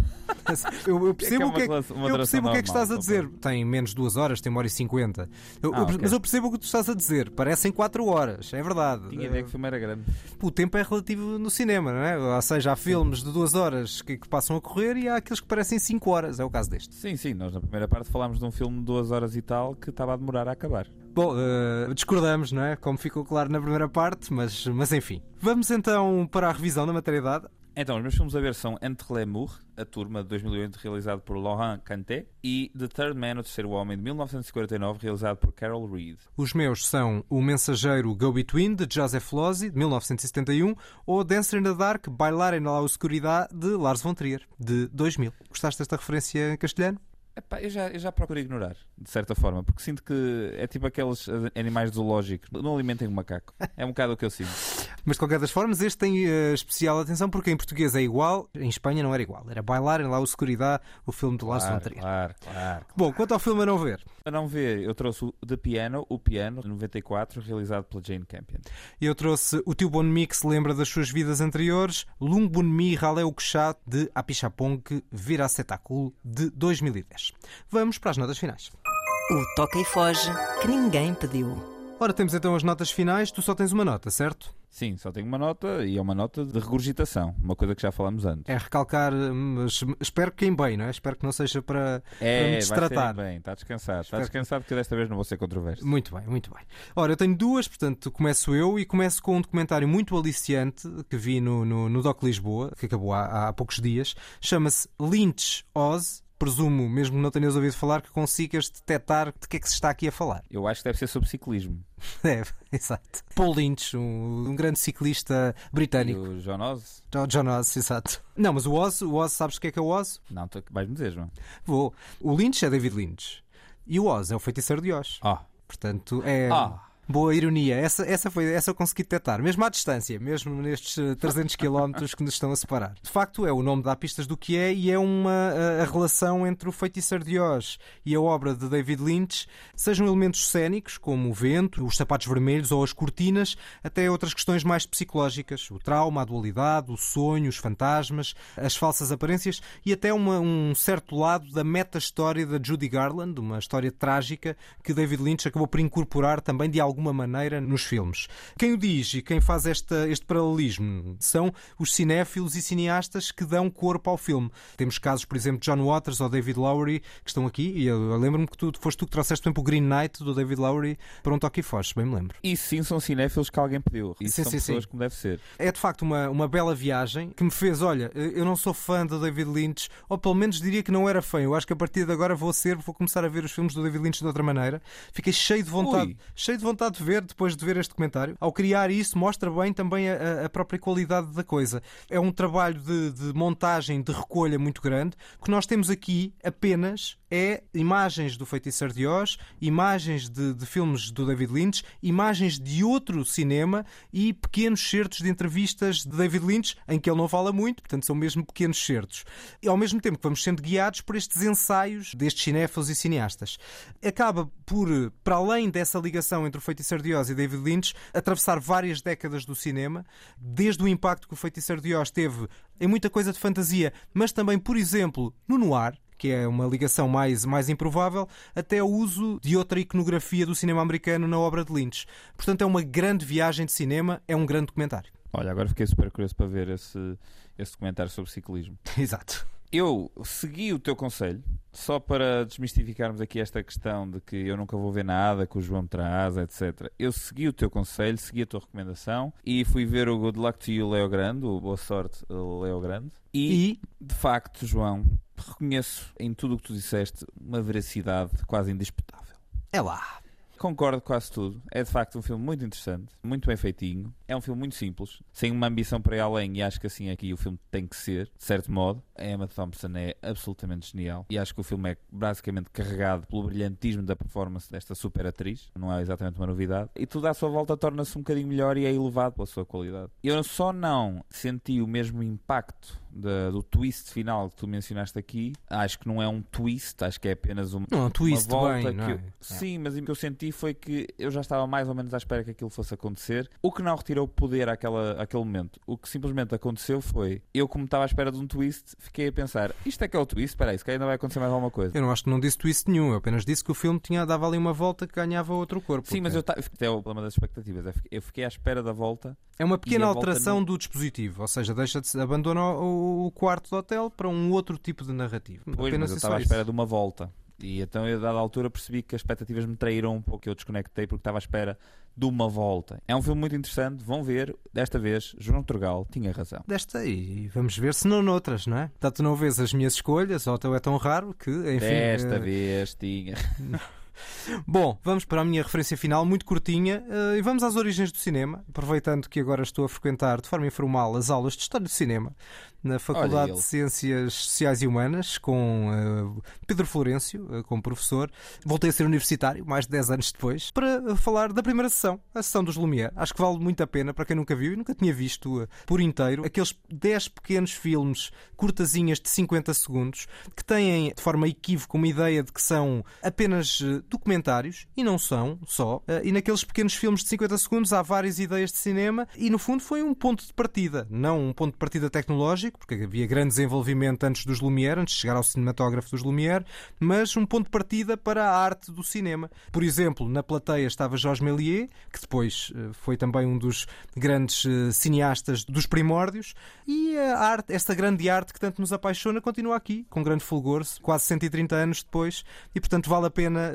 eu, eu percebo, é o, que é, eu percebo o que é que estás a dizer. Tem menos de 2 horas, tem 1 hora e 50. Eu, Ah, eu- ok. Mas eu percebo o que tu estás a dizer. Parecem 4 horas, é verdade. Tinha ideia que o filme era grande. O tempo é relativo no cinema, não é? Ou seja, há filmes de 2 horas que, que passam a correr e há aqueles que parecem 5 horas. É o caso deste. Sim, sim, nós na primeira parte falámos de um filme de 2 horas e tal que estava a demorar a acabar. Bom, eh, discordamos, não é? Como ficou claro na primeira parte, mas, mas enfim. Vamos então para a revisão da materialidade. Então, os meus filmes a ver são Entre Murs, a turma de 2008, realizado por Laurent Cantet, e The Third Man, o Terceiro Homem, de 1949, realizado por Carol Reed. Os meus são O Mensageiro Go Between, de Joseph Losey, de 1971, ou Dancer in the Dark, Bailar en la Oscuridad, de Lars von Trier, de 2000. Gostaste desta referência em castelhano? Epá, eu, já, eu já procuro ignorar, de certa forma, porque sinto que é tipo aqueles animais zoológicos. Não alimentem um macaco. É um bocado o que eu sinto. Mas de qualquer das formas, este tem eh, especial atenção porque em português é igual, em Espanha não era igual. Era Bailar en la Oscuridad, o filme de Lars von Claro, Trier. claro, claro. Bom, quanto ao filme a não ver, A não ver, eu trouxe o The Piano, o Piano, de 94, realizado pela Jane Campion. eu trouxe o Tio Bon Mi que se lembra das suas vidas anteriores, Lung Bun Mi Raleu Kshat, de Apichapong, Vira Setakul, de 2010. Vamos para as notas finais. O toca e foge que ninguém pediu. Ora, temos então as notas finais. Tu só tens uma nota, certo? Sim, só tenho uma nota e é uma nota de regurgitação, uma coisa que já falámos antes. É recalcar, mas espero que em bem, não é? Espero que não seja para, para me É, vai ser destratar. bem, está descansado. Está Espero que- descansado porque desta vez não vou ser controverso. Muito bem, muito bem. Ora, eu tenho duas, portanto, começo eu e começo com um documentário muito aliciante que vi no, no, no Doc Lisboa, que acabou há, há poucos dias. Chama-se Lynch Oz. Presumo, mesmo que não tenhas ouvido falar, que consigas detectar de que é que se está aqui a falar. Eu acho que deve ser sobre ciclismo. É, exato. Paul Lynch, um, um grande ciclista E britânico. o John Oz? Jo- John Oz, exato. Não, mas o Oz, o Oz, sabes o que é que é o Oz? Não, tu vais-me dizer, João. Vou. O Lynch é David Lynch. E o Oz é o feiticeiro de Oz. Ah. Portanto, é. Ah. Boa ironia. Essa, essa, foi, essa eu consegui detectar, mesmo à distância, mesmo nestes eh, 300 km que nos estão a separar. De facto, é o nome dá pistas do que é e é uma eh, a relação entre o Feiticeiro de Oz e a obra de David Lynch, sejam elementos cénicos, como o vento, os sapatos vermelhos ou as cortinas, até outras questões mais psicológicas, o trauma, a dualidade, o sonho, os fantasmas, as falsas aparências e até uma- um certo lado da meta-história da Judy Garland, uma história trágica que David Lynch acabou por incorporar também de alguma maneira nos filmes. Quem o diz e quem faz esta, este paralelismo são os cinéfilos e cineastas que dão corpo ao filme. Temos casos, por exemplo, de John Waters ou David Lowery que estão aqui e eu, eu lembro-me que tu foste tu que trouxeste, por exemplo, o Green Knight do David Lowery para um toque e foge, bem me lembro. Isso sim são cinéfilos que alguém pediu. Isso Sim, são sim, pessoas sim. como deve ser. É de facto uma, uma bela viagem que me fez, olha, eu não sou fã do David Lynch, ou pelo menos diria que não era fã. Eu acho que a partir de agora vou ser, vou começar a ver os filmes do David Lynch de outra maneira. Fiquei cheio de vontade, Ui. cheio de vontade de ver depois de ver este documentário. Ao criar isso, mostra bem também a, a própria qualidade da coisa. É um trabalho de, de montagem, de recolha muito grande. O que nós temos aqui apenas é imagens do Feiticeiro de Oz, imagens de, de, filmes do David Lynch, imagens de outro cinema e pequenos certos de entrevistas de David Lynch, em que ele não fala muito, portanto são mesmo pequenos certos. E ao mesmo tempo que vamos sendo guiados por estes ensaios destes cinéfilos e cineastas. Acaba por, para além dessa ligação entre o Feiticeiro de Oz e David Lynch, atravessar várias décadas do cinema, desde o impacto que o Feiticeiro de Oz teve em muita coisa de fantasia, mas também, por exemplo, no noir, que é uma ligação mais, mais improvável, até o uso de outra iconografia do cinema americano na obra de Lynch. Portanto, é uma grande viagem de cinema, é um grande documentário. Olha, agora fiquei super curioso para ver esse, esse documentário sobre ciclismo. Exato. Eu segui o teu conselho, só para desmistificarmos aqui esta questão de que eu nunca vou ver nada que o João traz, etc. Eu segui o teu conselho, segui a tua recomendação e fui ver o Good Luck to You Leo Grande, o Boa Sorte Leo Grande. E, e, de facto, João, reconheço em tudo o que tu disseste uma veracidade quase indisputável. É lá. Concordo quase tudo. É de facto um filme muito interessante, muito bem feitinho. É um filme muito simples, sem uma ambição para ir além, e acho que assim aqui o filme tem que ser, de certo modo. A Emma Thompson é absolutamente genial, e acho que o filme é basicamente carregado pelo brilhantismo da performance desta super atriz, não é exatamente uma novidade. E tudo à sua volta torna-se um bocadinho melhor e é elevado pela sua qualidade. Eu só não senti o mesmo impacto da, do twist final que tu mencionaste aqui, acho que não é um twist, acho que é apenas uma, não, um twist uma volta bem, que eu, é? Sim, mas o que eu senti foi que eu já estava mais ou menos à espera que aquilo fosse acontecer, o que não retirou poder àquela, àquele momento. O que simplesmente aconteceu foi, eu como estava à espera de um twist, fiquei a pensar, isto é que é o twist? Espera aí, se calhar ainda vai acontecer mais alguma coisa. Eu não acho que não disse twist nenhum, eu apenas disse que o filme tinha, dava ali uma volta que ganhava outro corpo. Sim, mas eu é o problema das expectativas, eu fiquei à espera da volta. É uma pequena alteração do dispositivo, ou seja, deixa de abandona o, o quarto do hotel para um outro tipo de narrativa. Pois, Apenas mas eu estava à espera de uma volta. E então, eu, a dada altura, percebi que as expectativas me traíram um pouco. Eu desconectei porque estava à espera de uma volta. É um filme muito interessante. Vão ver. Desta vez, João Turgal tinha razão. Desta e vamos ver se não noutras, não é? Portanto, não vês as minhas escolhas. O hotel é tão raro que, enfim. Desta eh, vez tinha. Bom, vamos para a minha referência final, muito curtinha, uh, e vamos às origens do cinema, aproveitando que agora estou a frequentar de forma informal as aulas de História do Cinema na Faculdade de Ciências Sociais e Humanas, com uh, Pedro Florencio, uh, como professor. Voltei a ser universitário, mais de 10 anos depois, para falar da primeira sessão, a sessão dos Lumière. Acho que vale muito a pena para quem nunca viu e nunca tinha visto por inteiro aqueles 10 pequenos filmes, curtazinhas de 50 segundos, que têm de forma equívoca uma ideia de que são apenas documentários, e não são só. E naqueles pequenos filmes de 50 segundos há várias ideias de cinema, e no fundo foi um ponto de partida, não um ponto de partida tecnológico, porque havia grande desenvolvimento antes dos Lumière, antes de chegar ao cinematógrafo dos Lumière, mas um ponto de partida para a arte do cinema. Por exemplo, na plateia estava Georges Méliès, que depois foi também um dos grandes cineastas dos primórdios, e a arte, esta grande arte que tanto nos apaixona, continua aqui, com grande fulgor, quase 130 anos depois, e portanto vale a pena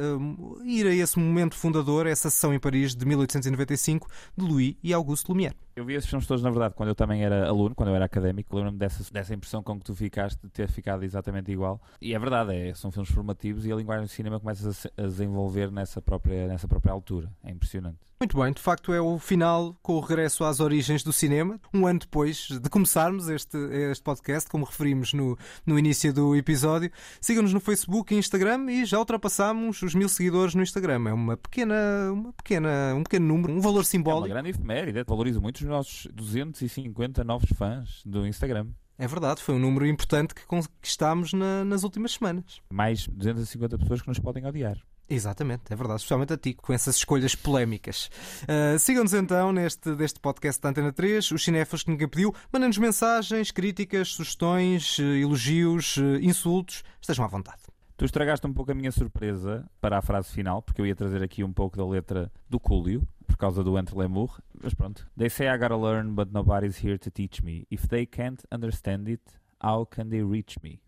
ir a esse momento fundador, essa sessão em Paris de 1895, de Louis e Auguste Lumière. Eu vi esses filmes todos, na verdade, quando eu também era aluno, quando eu era académico. Lembro-me dessa, dessa impressão com que tu ficaste de ter ficado exatamente igual. E é verdade, é, são filmes formativos e a linguagem do cinema começa a, se, a desenvolver nessa própria, nessa própria altura. É impressionante. Muito bem, de facto é o final com o regresso às origens do cinema, um ano depois de começarmos este, este podcast, como referimos no, no início do episódio. Sigam-nos no Facebook e Instagram e já ultrapassamos os mil seguidores no Instagram. É uma pequena, uma pequena, um pequeno número, um valor simbólico. É uma grande efeméride, valorizo muito os nossos 250 novos fãs do Instagram. É verdade, foi um número importante que conquistámos na, nas últimas semanas. Mais 250 pessoas que nos podem odiar. Exatamente, é verdade, especialmente a ti, com essas escolhas polémicas. Uh, Sigam-nos então neste deste podcast da Antena 3, os cinéfilos que ninguém pediu. Mandem-nos mensagens, críticas, sugestões, elogios, insultos. Estejam à vontade. Tu estragaste um pouco a minha surpresa para a frase final, porque eu ia trazer aqui um pouco da letra do Cúlio, por causa do Entre Lemur. Mas pronto. They say I gotta learn, but nobody's here to teach me. If they can't understand it, how can they reach me?